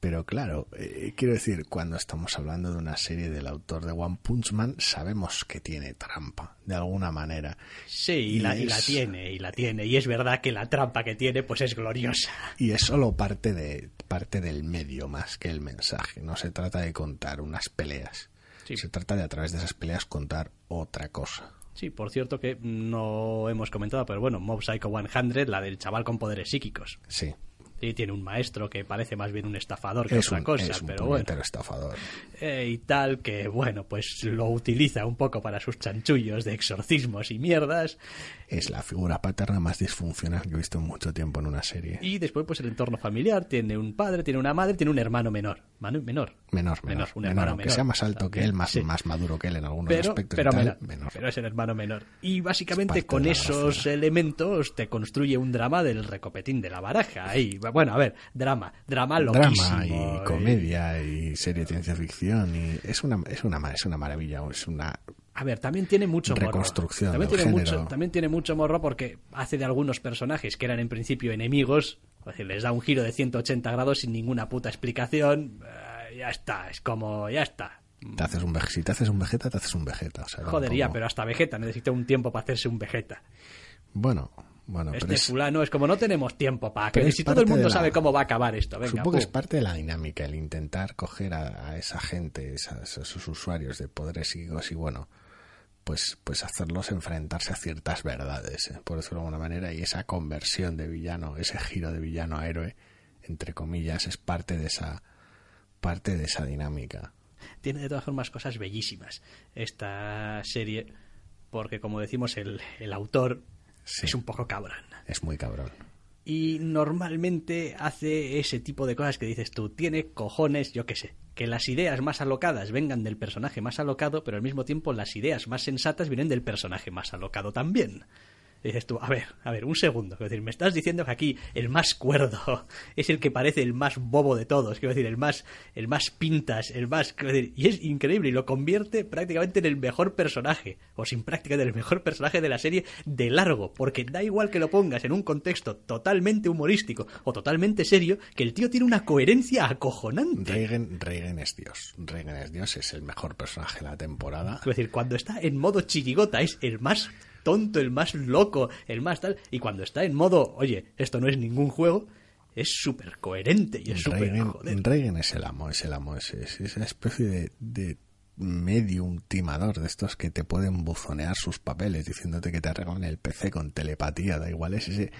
[SPEAKER 2] Pero claro, eh, quiero decir, cuando estamos hablando de una serie del autor de One Punch Man, sabemos que tiene trampa, de alguna manera.
[SPEAKER 1] Sí, y la, y la tiene, y la tiene, y es verdad que la trampa que tiene pues es gloriosa.
[SPEAKER 2] Y es solo parte de parte del medio más que el mensaje. No se trata de contar unas peleas.
[SPEAKER 1] Sí.
[SPEAKER 2] Se trata de a través de esas peleas contar otra cosa.
[SPEAKER 1] Sí, por cierto que no hemos comentado, pero bueno, Mob Psycho 100, la del chaval con poderes psíquicos.
[SPEAKER 2] Sí.
[SPEAKER 1] Sí, tiene un maestro que parece más bien un estafador que
[SPEAKER 2] Es
[SPEAKER 1] otra
[SPEAKER 2] un,
[SPEAKER 1] cosa,
[SPEAKER 2] es un
[SPEAKER 1] pero bueno.
[SPEAKER 2] estafador.
[SPEAKER 1] Eh, y tal que, bueno, pues lo utiliza un poco para sus chanchullos de exorcismos y mierdas.
[SPEAKER 2] Es la figura paterna más disfuncional que he visto en mucho tiempo en una serie.
[SPEAKER 1] Y después, pues el entorno familiar. Tiene un padre, tiene una madre, tiene un hermano menor. Menor.
[SPEAKER 2] Menor, menor.
[SPEAKER 1] Menor, un
[SPEAKER 2] menor,
[SPEAKER 1] hermano menor.
[SPEAKER 2] sea más alto que él, más,
[SPEAKER 1] Sí.
[SPEAKER 2] más maduro que él en algunos
[SPEAKER 1] Pero,
[SPEAKER 2] aspectos. y
[SPEAKER 1] pero,
[SPEAKER 2] tal,
[SPEAKER 1] menor,
[SPEAKER 2] menor.
[SPEAKER 1] pero es el hermano menor. Y básicamente con esos elementos te construye un drama del recopetín de la baraja. Y, bueno, a ver, drama. Drama loquísimo.
[SPEAKER 2] Drama y
[SPEAKER 1] eh,
[SPEAKER 2] comedia y serie de ciencia ficción. y Es una, es una, es una maravilla. Es una
[SPEAKER 1] A ver, también tiene mucho morro.
[SPEAKER 2] Reconstrucción
[SPEAKER 1] También
[SPEAKER 2] del
[SPEAKER 1] tiene,
[SPEAKER 2] género.
[SPEAKER 1] mucho, también tiene mucho morro porque hace de algunos personajes que eran en principio enemigos, es decir, les da un giro de 180 grados sin ninguna puta explicación. eh, ya está, es como, ya está.
[SPEAKER 2] Te haces un vege- si te haces un vegeta, te haces un vegeta. o sea,
[SPEAKER 1] Joder, ya,
[SPEAKER 2] tampoco-
[SPEAKER 1] pero hasta Vegeta necesita un tiempo para hacerse un Vegeta.
[SPEAKER 2] Bueno, bueno,
[SPEAKER 1] Este
[SPEAKER 2] es,
[SPEAKER 1] fulano es como no tenemos tiempo para que si todo el mundo
[SPEAKER 2] la-
[SPEAKER 1] sabe cómo va a acabar esto, venga.
[SPEAKER 2] supongo que es parte de la dinámica el intentar coger a, a esa gente, esas- esos usuarios de poderes psíquicos y bueno, pues, pues hacerlos enfrentarse a ciertas verdades, ¿eh? por decirlo de alguna manera, y esa conversión de villano, ese giro de villano a héroe, entre comillas, es parte de esa parte de esa dinámica.
[SPEAKER 1] Tiene de todas formas cosas bellísimas esta serie porque como decimos el, el autor
[SPEAKER 2] Sí.
[SPEAKER 1] es un poco cabrón.
[SPEAKER 2] Es muy cabrón.
[SPEAKER 1] y normalmente hace ese tipo de cosas que dices tú, tiene cojones, yo qué sé, que las ideas más alocadas vengan del personaje más alocado, pero al mismo tiempo las ideas más sensatas vienen del personaje más alocado también. Y dices tú, a ver, a ver, un segundo. Quiero decir, me estás diciendo que aquí el más cuerdo es el que parece el más bobo de todos. Quiero decir, el más, el más pintas, el más. Quiero decir, y es increíble y lo convierte prácticamente en el mejor personaje, o sin práctica, en el mejor personaje de la serie de largo. Porque da igual que lo pongas en un contexto totalmente humorístico o totalmente serio, que el tío tiene una coherencia acojonante.
[SPEAKER 2] Reagan, Reagan es Dios. Reagan es Dios, es el mejor personaje de la temporada.
[SPEAKER 1] Es decir, cuando está en modo chirigota es el más tonto, el más loco, el más tal. Y cuando está en modo, oye, esto no es ningún juego, es súper coherente y es súper
[SPEAKER 2] Reagan, Reagan es el amo, es el amo, es, es esa especie de, de medium timador de estos que te pueden buzonear sus papeles diciéndote que te arreglan el PC con telepatía, da igual, es ese,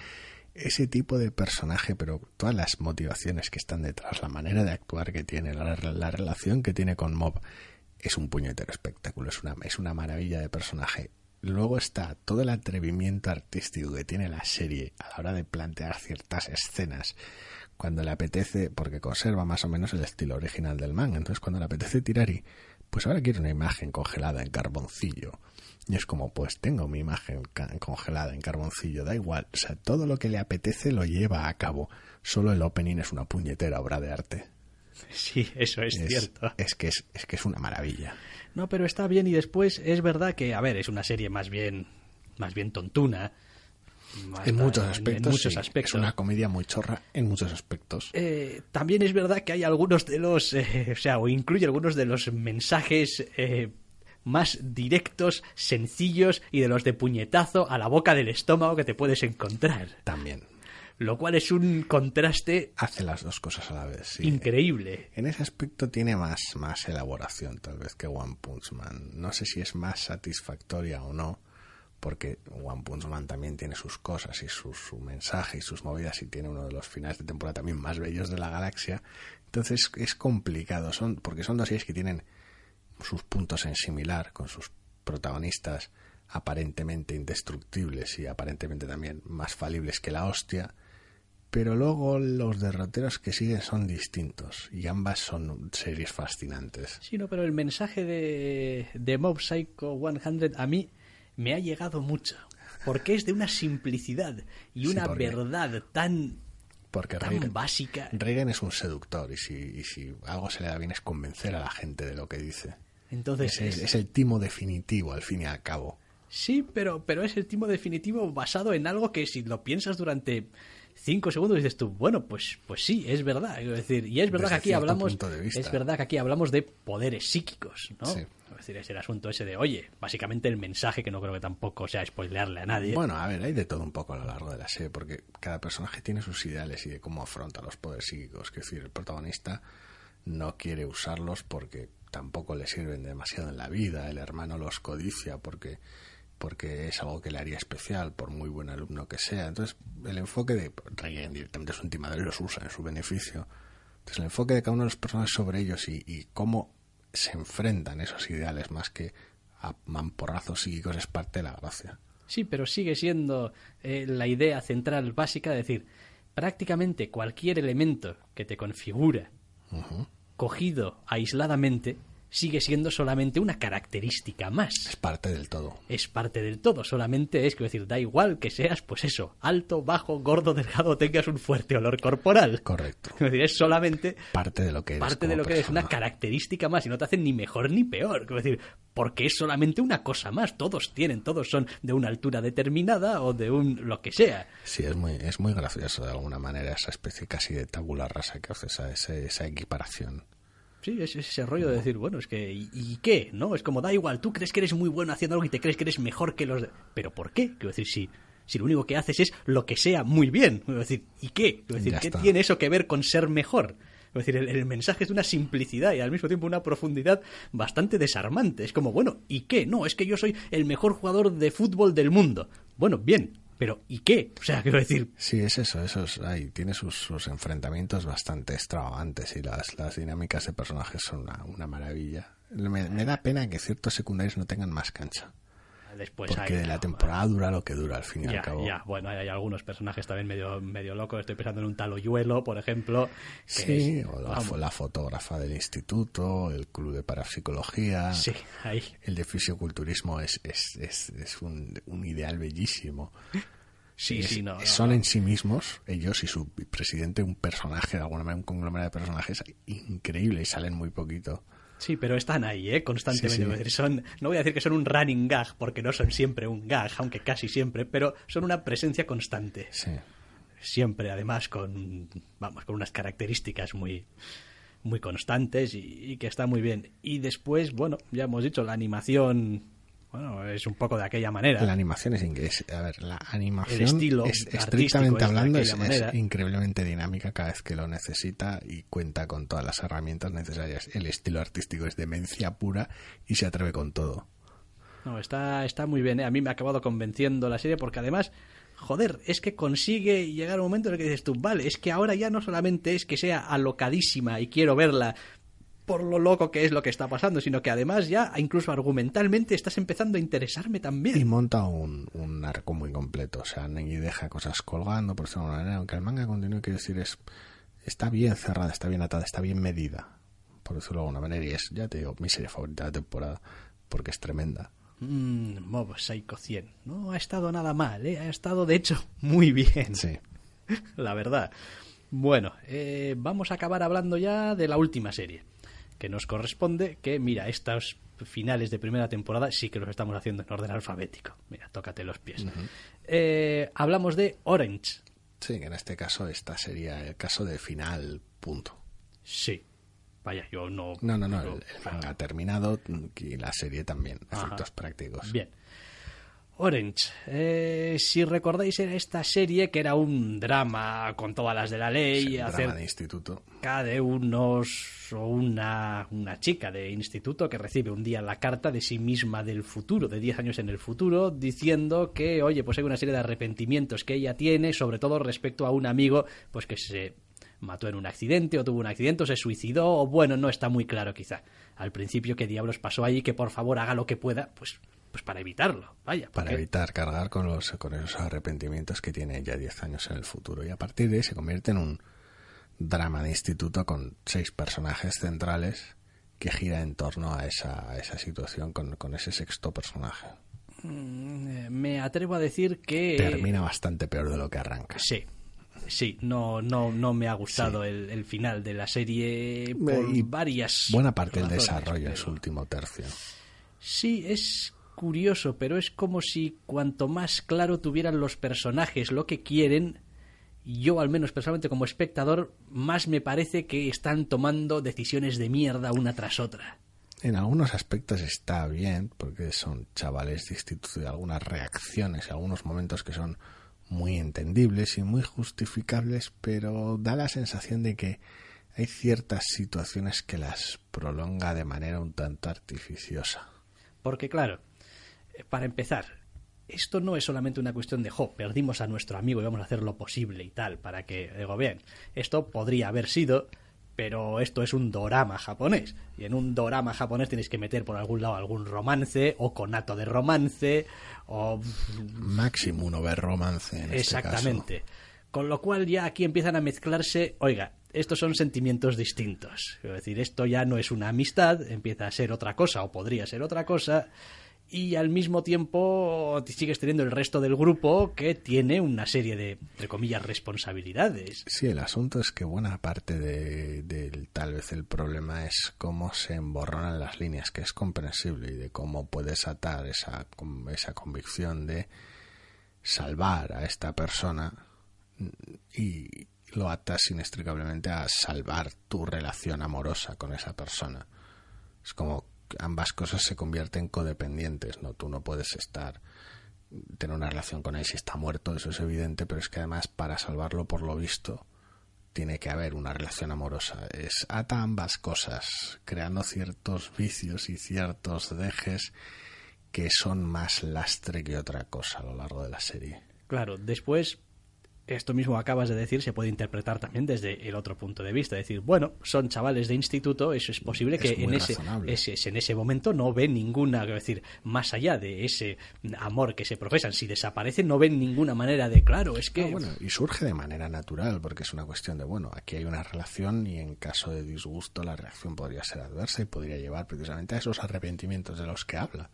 [SPEAKER 2] ese tipo de personaje, pero todas las motivaciones que están detrás, la manera de actuar que tiene, la, la relación que tiene con Mob, es un puñetero espectáculo, es una, es una maravilla de personaje. Luego está todo el atrevimiento artístico que tiene la serie a la hora de plantear ciertas escenas cuando le apetece, porque conserva más o menos el estilo original del manga. Entonces, cuando le apetece tirar y, pues ahora quiero una imagen congelada en carboncillo. Y es como, pues tengo mi imagen congelada en carboncillo, da igual. O sea, todo lo que le apetece lo lleva a cabo. Solo el opening es una puñetera obra de arte.
[SPEAKER 1] Sí, eso es, cierto.
[SPEAKER 2] Es que es, es que es una maravilla.
[SPEAKER 1] No, pero está bien y después es verdad que, a ver, es una serie más bien, más bien tontuna.
[SPEAKER 2] En muchos aspectos,
[SPEAKER 1] en muchos
[SPEAKER 2] sí.
[SPEAKER 1] aspectos.
[SPEAKER 2] Es una comedia muy chorra en muchos aspectos.
[SPEAKER 1] Eh, también es verdad que hay algunos de los, eh, o sea, o incluye algunos de los mensajes eh, más directos, sencillos y de los de puñetazo a la boca del estómago que te puedes encontrar.
[SPEAKER 2] También.
[SPEAKER 1] Lo cual es un contraste
[SPEAKER 2] Hace las dos cosas a la vez, sí.
[SPEAKER 1] increíble.
[SPEAKER 2] En ese aspecto tiene más, más elaboración, tal vez, que One Punch Man. No sé si es más satisfactoria o no, porque One Punch Man también tiene sus cosas y su, su mensaje y sus movidas y tiene uno de los finales de temporada también más bellos de la galaxia. Entonces es complicado, son, porque son dos series que tienen sus puntos en similar, con sus protagonistas aparentemente indestructibles y aparentemente también más falibles que la hostia, pero luego los derroteros que siguen son distintos y ambas son series fascinantes.
[SPEAKER 1] Sí, no, pero el mensaje de, de Mob Psycho 100 a mí me ha llegado mucho, porque es de una simplicidad y
[SPEAKER 2] Sí,
[SPEAKER 1] una
[SPEAKER 2] porque-
[SPEAKER 1] verdad tan,
[SPEAKER 2] Porque
[SPEAKER 1] tan
[SPEAKER 2] Reagan,
[SPEAKER 1] básica.
[SPEAKER 2] Reagan es un seductor y si, y si algo se le da bien es convencer a la gente de lo que dice.
[SPEAKER 1] Entonces,
[SPEAKER 2] Es el,
[SPEAKER 1] es-
[SPEAKER 2] es el timo definitivo al fin y al cabo.
[SPEAKER 1] sí, pero, pero es el timo definitivo basado en algo que si lo piensas durante cinco segundos dices tú, bueno, pues, pues sí, es verdad. Es decir, y es verdad
[SPEAKER 2] Desde
[SPEAKER 1] que aquí hablamos, es verdad que aquí hablamos de poderes psíquicos, ¿no?
[SPEAKER 2] Sí.
[SPEAKER 1] Es decir, es el asunto ese de, oye, básicamente el mensaje que no creo que tampoco sea spoilearle a nadie.
[SPEAKER 2] Bueno, a ver, hay de todo un poco a lo largo de la serie, porque cada personaje tiene sus ideales y de cómo afronta los poderes psíquicos. Es decir, el protagonista no quiere usarlos porque tampoco le sirven demasiado en la vida. El hermano los codicia porque, porque es algo que le haría especial, por muy buen alumno que sea. Entonces, el enfoque de Reagan directamente es un timador y los usa en su beneficio. Entonces, el enfoque de cada uno de los personajes sobre ellos y, y cómo se enfrentan esos ideales más que a mamporrazos psíquicos es parte de la gracia.
[SPEAKER 1] Sí, pero sigue siendo eh, la idea central básica de decir, prácticamente cualquier elemento que te configura cogido aisladamente sigue siendo solamente una característica más.
[SPEAKER 2] Es parte del todo.
[SPEAKER 1] Es parte del todo, solamente es, quiero decir, da igual que seas, pues eso, alto, bajo, gordo, delgado, tengas un fuerte olor corporal.
[SPEAKER 2] Correcto.
[SPEAKER 1] Es decir, es solamente
[SPEAKER 2] Parte de lo que eres.
[SPEAKER 1] parte de lo que es una característica más y no te hacen ni mejor ni peor. Quiero decir, porque es solamente una cosa más. Todos tienen, todos son de una altura determinada o de un lo que sea.
[SPEAKER 2] Sí, es muy, es muy gracioso de alguna manera esa especie casi de tabula rasa que hace esa, esa, esa equiparación.
[SPEAKER 1] Sí, es ese rollo de decir, bueno, es que, ¿y, y qué? ¿No? Es como, da igual, tú crees que eres muy bueno haciendo algo y te crees que eres mejor que los de... ¿Pero por qué? Quiero decir, si, si lo único que haces es lo que sea muy bien. Quiero decir, ¿y qué? Quiero decir,
[SPEAKER 2] Ya
[SPEAKER 1] ¿qué
[SPEAKER 2] está.
[SPEAKER 1] tiene eso que ver con ser mejor? Es decir, el, el mensaje es de una simplicidad y al mismo tiempo una profundidad bastante desarmante. Es como, bueno, ¿y qué? No, es que yo soy el mejor jugador de fútbol del mundo. Bueno, bien, pero ¿y qué? O sea, quiero decir,
[SPEAKER 2] Sí, es eso, eso es, ay, tiene sus, sus enfrentamientos bastante extravagantes y las, las dinámicas de personajes son una, una maravilla. Me da pena que ciertos secundarios no tengan más cancha.
[SPEAKER 1] Después
[SPEAKER 2] Porque
[SPEAKER 1] hay-
[SPEAKER 2] de la temporada dura lo que dura, al fin y
[SPEAKER 1] ya,
[SPEAKER 2] al cabo.
[SPEAKER 1] ya, bueno, hay, hay algunos personajes también medio, medio locos. Estoy pensando en un tal Oyuelo, por ejemplo. que
[SPEAKER 2] Sí,
[SPEAKER 1] es-
[SPEAKER 2] o la, fotógrafa del instituto, el club de parapsicología.
[SPEAKER 1] Sí, ahí.
[SPEAKER 2] El de fisioculturismo es, es, es, es un, un ideal bellísimo.
[SPEAKER 1] Sí,
[SPEAKER 2] Es-
[SPEAKER 1] sí, no. no,
[SPEAKER 2] son
[SPEAKER 1] no.
[SPEAKER 2] en sí mismos, ellos y su presidente, un personaje, de alguna manera, un conglomerado de personajes increíble y salen muy poquito.
[SPEAKER 1] Sí, pero están ahí, ¿eh? Constantemente.
[SPEAKER 2] Sí, sí.
[SPEAKER 1] Es decir, Son, no voy a decir que son un running gag, porque no son siempre un gag, aunque casi siempre, pero son una presencia constante.
[SPEAKER 2] Sí.
[SPEAKER 1] Siempre, además, con, vamos, con unas características muy, muy constantes y, y que está muy bien. Y después, bueno, ya hemos dicho, la animación, bueno, es un poco de aquella manera.
[SPEAKER 2] La animación es inglés. A ver, la animación
[SPEAKER 1] El estilo
[SPEAKER 2] es estrictamente
[SPEAKER 1] es
[SPEAKER 2] hablando es, es increíblemente dinámica cada vez que lo necesita y cuenta con todas las herramientas necesarias. El estilo artístico es demencia pura y se atreve con todo.
[SPEAKER 1] No, está, está muy bien. ¿eh? A mí me ha acabado convenciendo la serie porque además, joder, es que consigue llegar un momento en el que dices tú, vale, es que ahora ya no solamente es que sea alocadísima y quiero verla por lo loco que es lo que está pasando, sino que además ya incluso argumentalmente estás empezando a interesarme
[SPEAKER 2] Y
[SPEAKER 1] también.
[SPEAKER 2] monta un, un arco muy completo. O sea, ni deja cosas colgando, por decirlo de manera. Aunque el manga continúe, quiero decir, es, está bien cerrada, está bien atada, está bien medida. Por decirlo de alguna manera. Y es, ya te digo, mi serie favorita de la temporada. Porque es tremenda.
[SPEAKER 1] Mm, Mob Psycho 100. No ha estado nada mal, ¿eh? ha estado de hecho muy bien.
[SPEAKER 2] Sí.
[SPEAKER 1] la verdad. Bueno, eh, vamos a acabar hablando ya de la última serie, que nos corresponde, que mira, estos finales de primera temporada sí que los estamos haciendo en orden alfabético. Mira, tócate los pies. Eh, hablamos de Orange.
[SPEAKER 2] Sí, que en este caso esta sería el caso de final, punto.
[SPEAKER 1] Sí. Vaya, yo no...
[SPEAKER 2] No, no, no, el, el manga ha terminado y la serie también,
[SPEAKER 1] Ajá.
[SPEAKER 2] efectos prácticos.
[SPEAKER 1] Bien. Orange. Eh, si recordáis, era esta serie que era un drama con todas las de la ley. Hacer
[SPEAKER 2] drama de instituto.
[SPEAKER 1] de unos o una, una chica de instituto que recibe un día la carta de sí misma del futuro, de 10 años en el futuro, diciendo que, oye, pues hay una serie de arrepentimientos que ella tiene, sobre todo respecto a un amigo, pues que se mató en un accidente o tuvo un accidente o se suicidó o bueno, no está muy claro quizá. Al principio qué diablos pasó allí, que por favor haga lo que pueda, pues pues para evitarlo, vaya.
[SPEAKER 2] Para
[SPEAKER 1] porque-
[SPEAKER 2] evitar cargar con, los, con esos arrepentimientos que tiene ya 10 años en el futuro. Y a partir de ahí se convierte en un drama de instituto con seis personajes centrales que gira en torno a esa, a esa situación con, con ese sexto personaje.
[SPEAKER 1] Mm, eh, me atrevo a decir que...
[SPEAKER 2] Termina bastante peor de lo que arranca.
[SPEAKER 1] Sí, sí, no, no, no me ha gustado el, el final de la serie por
[SPEAKER 2] Y
[SPEAKER 1] varias.
[SPEAKER 2] Buena parte del desarrollo en su último tercio.
[SPEAKER 1] Sí, es curioso, pero es como si cuanto más claro tuvieran los personajes lo que quieren, yo al menos personalmente como espectador, más me parece que están tomando decisiones de mierda una tras otra.
[SPEAKER 2] En algunos aspectos está bien, porque son chavales de instituto y algunas reacciones, algunos momentos que son muy entendibles y muy justificables, pero da la sensación de que hay ciertas situaciones que las prolonga de manera un tanto artificiosa.
[SPEAKER 1] Porque claro, para empezar, esto no es solamente una cuestión de, jo, perdimos a nuestro amigo y vamos a hacer lo posible y tal, para que, digo, bien, esto podría haber sido, pero esto es un dorama japonés. Y en un dorama japonés tienes que meter por algún lado algún romance, o conato de romance, o...
[SPEAKER 2] Máximo uno ver romance en
[SPEAKER 1] Exactamente. Con lo cual ya aquí empiezan a mezclarse, oiga, estos son sentimientos distintos. Es decir, esto ya no es una amistad, empieza a ser otra cosa o podría ser otra cosa. Y al mismo tiempo sigues teniendo el resto del grupo que tiene una serie de, entre comillas, responsabilidades.
[SPEAKER 2] Sí, el asunto es que buena parte de, tal vez el problema es cómo se emborronan las líneas, que es comprensible, y de cómo puedes atar esa, esa convicción de salvar a esta persona y lo atas inextricablemente a salvar tu relación amorosa con esa persona. Es como ambas cosas se convierten codependientes, ¿no? Tú no puedes estar tener una relación con él si está muerto, eso es evidente, pero es que además para salvarlo por lo visto tiene que haber una relación amorosa. Es ata ambas cosas, creando ciertos vicios y ciertos dejes que son más lastre que otra cosa a lo largo de la serie.
[SPEAKER 1] Claro, después esto mismo acabas de decir se puede interpretar también desde el otro punto de vista. Es decir, bueno, son chavales de instituto, eso es posible que en ese, ese, en ese momento no ven ninguna, es decir, más allá de ese amor que se profesan, si desaparecen no ven ninguna manera de, claro, es que...
[SPEAKER 2] bueno, y surge de manera natural, porque es una cuestión de, bueno, aquí hay una relación y en caso de disgusto la reacción podría ser adversa y podría llevar precisamente a esos arrepentimientos de los que habla.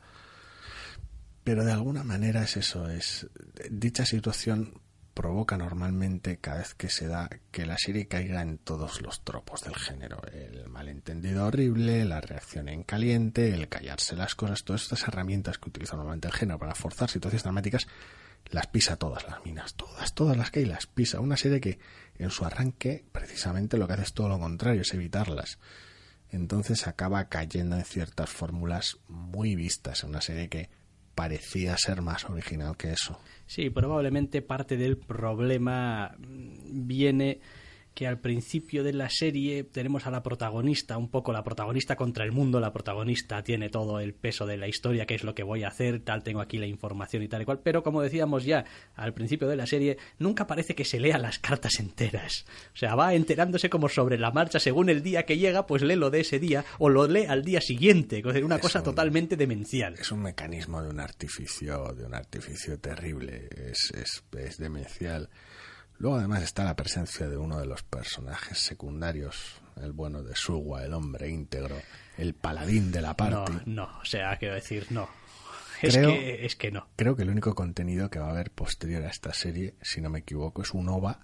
[SPEAKER 2] Pero de alguna manera es eso, es dicha situación provoca normalmente cada vez que se da que la serie caiga en todos los tropos del género. El malentendido horrible, la reacción en caliente, el callarse las cosas, todas estas herramientas que utiliza normalmente el género para forzar situaciones dramáticas, las pisa todas las minas, todas, todas las que hay las pisa. Una serie que en su arranque precisamente lo que hace es todo lo contrario, es evitarlas. Entonces acaba cayendo en ciertas fórmulas muy vistas, en una serie que parecía ser más original que eso.
[SPEAKER 1] Sí, probablemente parte del problema viene que al principio de la serie tenemos a la protagonista, un poco la protagonista contra el mundo, la protagonista tiene todo el peso de la historia, qué es lo que voy a hacer, tal, tengo aquí la información y tal y cual, pero como decíamos ya al principio de la serie, nunca parece que se lea las cartas enteras. O sea, va enterándose como sobre la marcha, según el día que llega, pues lee lo de ese día o lo lee al día siguiente, una cosa totalmente demencial.
[SPEAKER 2] Es un mecanismo de un artificio, de un artificio terrible, es, es, es demencial. Luego además está la presencia de uno de los personajes secundarios, el bueno de Suwa, el hombre íntegro, el paladín de la parte.
[SPEAKER 1] No, no, o sea, quiero decir, no. Es, que, es que no.
[SPEAKER 2] Creo que el único contenido que va a haber posterior a esta serie, si no me equivoco, es un OVA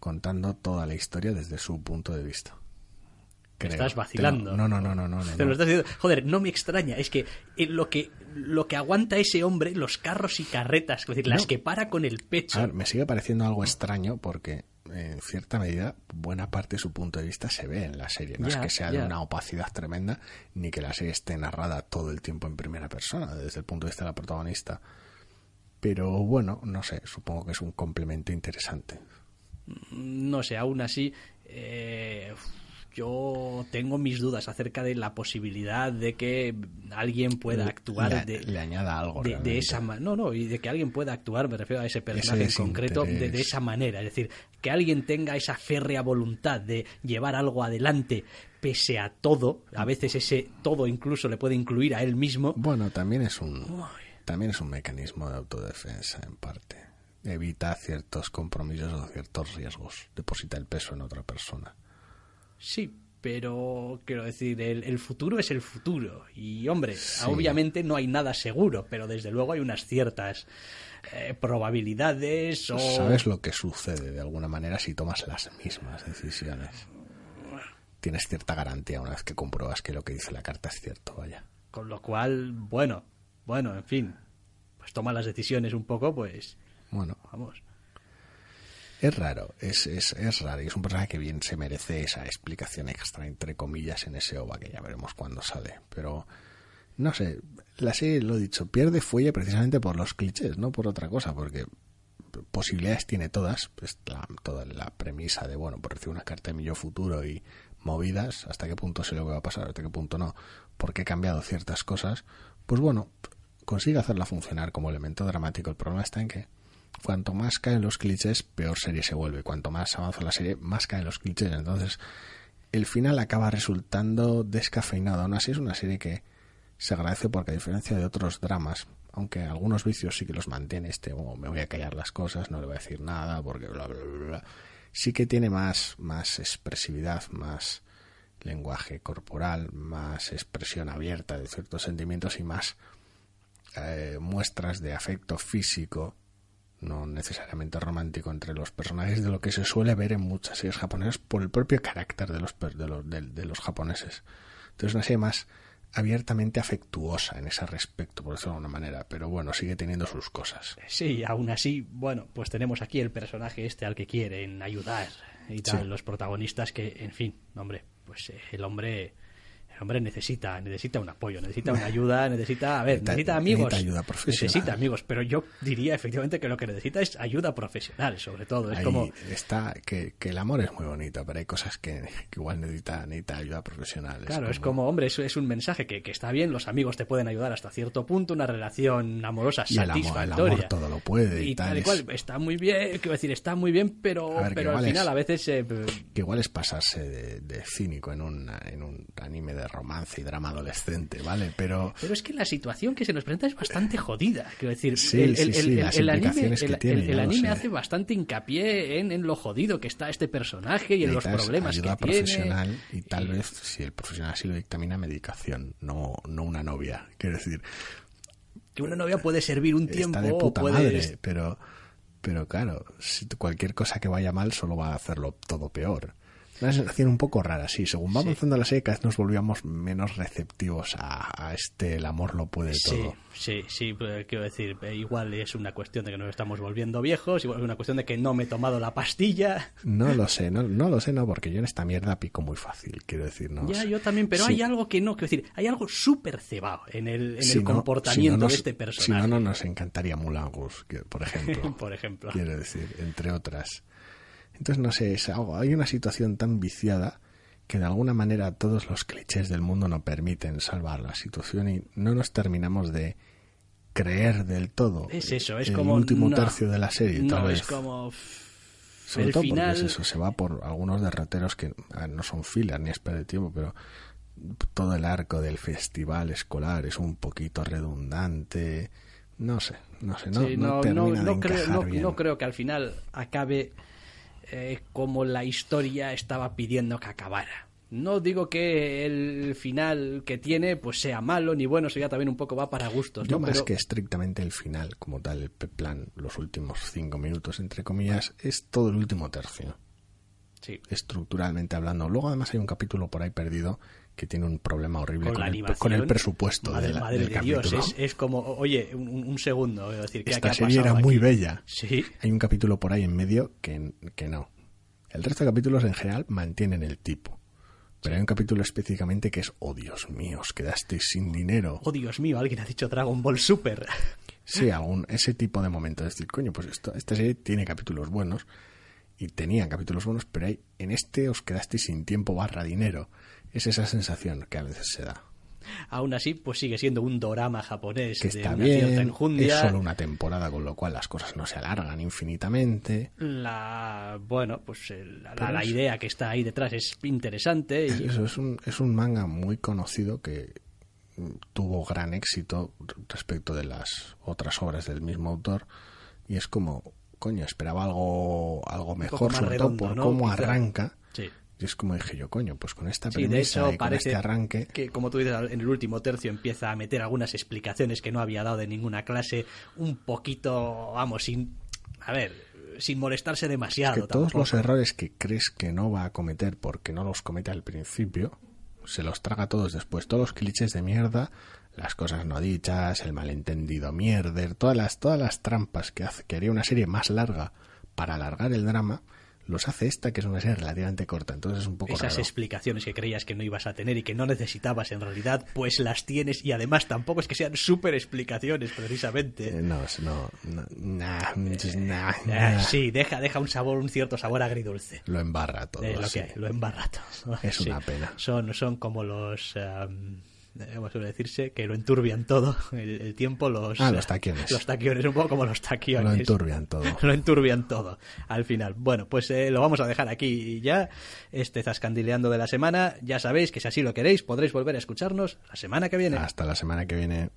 [SPEAKER 2] contando toda la historia desde su punto de vista.
[SPEAKER 1] Estás vacilando.
[SPEAKER 2] no, no, no, no, no,
[SPEAKER 1] Te lo estás diciendo. Joder, no me extraña. Es que eh, lo que lo que aguanta ese hombre, los carros y carretas, es decir, las que para con el pecho.
[SPEAKER 2] A ver, me sigue pareciendo algo extraño porque en cierta medida buena parte de su punto de vista se ve en la serie. No es que sea de una opacidad tremenda ni que la serie esté narrada todo el tiempo en primera persona desde el punto de vista de la protagonista. Pero bueno, no sé, supongo que es un complemento interesante.
[SPEAKER 1] No sé, aún así. Eh, yo tengo mis dudas acerca de la posibilidad de que alguien pueda actuar
[SPEAKER 2] de,
[SPEAKER 1] le
[SPEAKER 2] añada algo
[SPEAKER 1] de, esa no no y de que alguien pueda actuar me refiero a ese personaje en concreto de, esa manera. Es decir que alguien tenga esa férrea voluntad de llevar algo adelante pese a todo a veces ese todo incluso le puede incluir a él mismo.
[SPEAKER 2] Bueno también es un también es un mecanismo de autodefensa en parte. Evita ciertos compromisos o ciertos riesgos. Deposita el peso en otra persona
[SPEAKER 1] Sí, pero quiero decir, el, futuro es el futuro. Y hombre, obviamente no hay nada seguro, pero desde luego hay unas ciertas eh, probabilidades o...
[SPEAKER 2] Sabes lo que sucede de alguna manera si tomas las mismas decisiones. Tienes cierta garantía una vez que compruebas que lo que dice la carta es cierto, vaya.
[SPEAKER 1] Con lo cual, bueno, bueno, en fin, pues toma las decisiones un poco, pues...
[SPEAKER 2] Bueno,
[SPEAKER 1] vamos.
[SPEAKER 2] Es raro, es, es, es raro y es un personaje que bien se merece esa explicación extra, entre comillas, en ese OVA que ya veremos cuándo sale. Pero, no sé, la serie, lo he dicho, pierde fuelle precisamente por los clichés, no por otra cosa, porque posibilidades tiene todas, pues toda la premisa de, bueno, por recibir una carta de mi yo futuro y movidas, hasta qué punto sé lo que va a pasar, hasta qué punto no, porque he cambiado ciertas cosas, pues bueno, consigue hacerla funcionar como elemento dramático. El problema está en que cuanto más caen los clichés, peor serie se vuelve. Cuanto más avanza la serie, más caen los clichés. Entonces, el final acaba resultando descafeinado. Aún así es una serie que se agradece porque a diferencia de otros dramas, aunque algunos vicios sí que los mantiene, este, oh, me voy a callar las cosas, no le voy a decir nada, porque bla, bla, bla, bla, sí que tiene más, más expresividad, más lenguaje corporal, más expresión abierta de ciertos sentimientos y más eh, muestras de afecto físico no necesariamente romántico entre los personajes de lo que se suele ver en muchas series japonesas por el propio carácter de los, de los, de, los japoneses. Entonces una serie más abiertamente afectuosa en ese respecto, por decirlo de alguna manera, pero bueno, sigue teniendo sus cosas.
[SPEAKER 1] Sí, aún así, bueno, pues tenemos aquí el personaje este al que quieren ayudar y tal, los protagonistas que, en fin, hombre, pues el hombre hombre necesita necesita un apoyo necesita una ayuda necesita a ver
[SPEAKER 2] Necesita-
[SPEAKER 1] necesita amigos
[SPEAKER 2] necesita ayuda profesional.
[SPEAKER 1] necesita amigos pero yo diría efectivamente que lo que necesita es ayuda profesional sobre todo es
[SPEAKER 2] Ahí
[SPEAKER 1] como
[SPEAKER 2] está que, que el amor es muy bonito, pero hay cosas que, que igual necesita, necesita ayuda profesional.
[SPEAKER 1] Claro, es como, hombre, es un mensaje que, que está bien, los amigos te pueden ayudar hasta cierto punto, una relación amorosa
[SPEAKER 2] Y el amor- el
[SPEAKER 1] satisfactoria.
[SPEAKER 2] amor todo lo puede y tal,
[SPEAKER 1] tal y
[SPEAKER 2] es-
[SPEAKER 1] cual, está muy bien, quiero decir, está muy bien, pero,
[SPEAKER 2] ver,
[SPEAKER 1] pero al final
[SPEAKER 2] es-
[SPEAKER 1] a veces... eh,
[SPEAKER 2] que igual es pasarse de, de cínico en un, en un anime de romance y drama adolescente, ¿vale? Pero
[SPEAKER 1] Pero es que la situación que se nos presenta es bastante jodida. Quiero decir,
[SPEAKER 2] Sí,
[SPEAKER 1] el,
[SPEAKER 2] sí,
[SPEAKER 1] el-
[SPEAKER 2] sí,
[SPEAKER 1] el-
[SPEAKER 2] las
[SPEAKER 1] el anime,
[SPEAKER 2] que
[SPEAKER 1] el-
[SPEAKER 2] tiene,
[SPEAKER 1] anime hace bastante hincapié en, en lo jodido que está este personaje y en los problemas
[SPEAKER 2] ayuda
[SPEAKER 1] que tiene.
[SPEAKER 2] profesional y tal vez, si el profesional así lo dictamina, medicación, no, no una novia. Quiero decir,
[SPEAKER 1] Que una novia puede servir un
[SPEAKER 2] está
[SPEAKER 1] tiempo
[SPEAKER 2] de
[SPEAKER 1] o
[SPEAKER 2] puta
[SPEAKER 1] puede...
[SPEAKER 2] madre, pero, pero claro, si cualquier cosa que vaya mal solo va a hacerlo todo peor. Una sensación un poco rara, sí. Según va avanzando la serie, cada vez nos volvíamos menos receptivos a, a este el amor lo puede
[SPEAKER 1] Sí,
[SPEAKER 2] todo.
[SPEAKER 1] sí, sí, pero quiero decir, eh, igual es una cuestión de que nos estamos volviendo viejos, igual es una cuestión de que no me he tomado la pastilla.
[SPEAKER 2] No lo sé, no, no lo sé, no, porque yo en esta mierda pico muy fácil, quiero decir, no.
[SPEAKER 1] ya,
[SPEAKER 2] sé.
[SPEAKER 1] yo también, pero
[SPEAKER 2] Sí.
[SPEAKER 1] hay algo que no, quiero decir, hay algo súper cebado en el, en
[SPEAKER 2] Si
[SPEAKER 1] el
[SPEAKER 2] no-
[SPEAKER 1] comportamiento
[SPEAKER 2] si no nos-
[SPEAKER 1] de este
[SPEAKER 2] Si
[SPEAKER 1] personaje,
[SPEAKER 2] no, no nos encantaría Mulangus, por ejemplo.
[SPEAKER 1] por ejemplo.
[SPEAKER 2] quiero decir, entre otras. Entonces, no sé, es algo, hay una situación tan viciada que de alguna manera todos los clichés del mundo no permiten salvar la situación y no nos terminamos de creer del todo.
[SPEAKER 1] Es eso, es
[SPEAKER 2] el
[SPEAKER 1] como...
[SPEAKER 2] último
[SPEAKER 1] no,
[SPEAKER 2] tercio de la serie,
[SPEAKER 1] No,
[SPEAKER 2] tal
[SPEAKER 1] es
[SPEAKER 2] vez.
[SPEAKER 1] como...
[SPEAKER 2] Sobre
[SPEAKER 1] el
[SPEAKER 2] todo
[SPEAKER 1] final...
[SPEAKER 2] porque es eso, se va por algunos derroteros que no son filas ni es perder tiempo, pero todo el arco del festival escolar es un poquito redundante. No sé, no sé, no,
[SPEAKER 1] Sí,
[SPEAKER 2] no
[SPEAKER 1] no,
[SPEAKER 2] termina
[SPEAKER 1] no,
[SPEAKER 2] de
[SPEAKER 1] no creo,
[SPEAKER 2] encajar
[SPEAKER 1] no,
[SPEAKER 2] bien.
[SPEAKER 1] no creo que al final acabe eh, como la historia estaba pidiendo que acabara. No digo que el final que tiene pues sea malo ni bueno, eso ya también un poco va para gustos. ¿no?
[SPEAKER 2] más
[SPEAKER 1] Pero-
[SPEAKER 2] que estrictamente el final, como tal, el plan, los últimos cinco minutos, entre comillas, es todo el último tercio,
[SPEAKER 1] sí,
[SPEAKER 2] estructuralmente hablando. Luego además hay un capítulo por ahí perdido que tiene un problema horrible
[SPEAKER 1] con,
[SPEAKER 2] el,
[SPEAKER 1] animación.
[SPEAKER 2] con el presupuesto
[SPEAKER 1] Madre,
[SPEAKER 2] de la-
[SPEAKER 1] madre
[SPEAKER 2] del
[SPEAKER 1] de Dios,
[SPEAKER 2] capítulo.
[SPEAKER 1] es, es como, oye, un, un segundo, es decir, ¿qué,
[SPEAKER 2] Esta
[SPEAKER 1] qué ha
[SPEAKER 2] serie era muy bella.
[SPEAKER 1] Sí,
[SPEAKER 2] Hay un capítulo por ahí en medio que, que no. El resto de capítulos en general mantienen el tipo. Pero hay un capítulo específicamente que es, oh Dios mío, os quedasteis sin dinero.
[SPEAKER 1] oh Dios mío, alguien ha dicho Dragon Ball Super.
[SPEAKER 2] Sí, algún, ese tipo de momentos. Es decir, coño, pues esto, esta serie tiene capítulos buenos y tenían capítulos buenos, pero hay, en este os quedasteis sin tiempo barra dinero. Es esa sensación que a veces se da.
[SPEAKER 1] Aún así, pues sigue siendo un dorama japonés
[SPEAKER 2] Que
[SPEAKER 1] de
[SPEAKER 2] está
[SPEAKER 1] una cierta
[SPEAKER 2] bien, es solo una temporada, con lo cual las cosas no se alargan infinitamente.
[SPEAKER 1] La, bueno, pues el- la, idea que está ahí detrás es interesante. Y,
[SPEAKER 2] Eso es un, es un manga muy conocido que tuvo gran éxito respecto de las otras obras del mismo autor y es como, coño, esperaba algo, algo mejor, sobre todo por
[SPEAKER 1] ¿no?
[SPEAKER 2] cómo arranca. Y es como dije yo, coño, pues con esta
[SPEAKER 1] Sí, de
[SPEAKER 2] premisa
[SPEAKER 1] hecho
[SPEAKER 2] y con este arranque,
[SPEAKER 1] que, como tú dices, en el último tercio empieza a meter algunas explicaciones que no había dado de ninguna clase, un poquito, vamos, sin, a ver, sin molestarse demasiado.
[SPEAKER 2] que todos los errores que crees que no va a cometer porque no los comete al principio, se los traga todos después. Todos los clichés de mierda, las cosas no dichas, el malentendido mierder, todas las, todas las trampas que hace que haría una serie más larga para alargar el drama, los hace esta que es una serie relativamente corta. Entonces es un poco
[SPEAKER 1] Esas
[SPEAKER 2] raro.
[SPEAKER 1] explicaciones que creías que no ibas a tener y que no necesitabas en realidad, pues las tienes y además tampoco es que sean súper explicaciones precisamente.
[SPEAKER 2] Eh, No, no, no, nah, nah,
[SPEAKER 1] Ah,
[SPEAKER 2] nah.
[SPEAKER 1] sí, deja, deja un sabor, un cierto sabor agridulce.
[SPEAKER 2] Lo embarra todo.
[SPEAKER 1] de lo
[SPEAKER 2] sí.
[SPEAKER 1] que hay, lo embarrato.
[SPEAKER 2] Es una pena.
[SPEAKER 1] Son, son como los, eh, como suele decirse, que lo enturbian todo, el, el tiempo, los...
[SPEAKER 2] Ah, los taquiones.
[SPEAKER 1] Los taquiones, un poco como los taquiones.
[SPEAKER 2] Lo enturbian todo.
[SPEAKER 1] Lo enturbian todo, al final. Bueno, pues eh, lo vamos a dejar aquí ya, este zascandileando de la semana. Ya sabéis que si así lo queréis, podréis volver a escucharnos la semana que viene.
[SPEAKER 2] Hasta la semana que viene.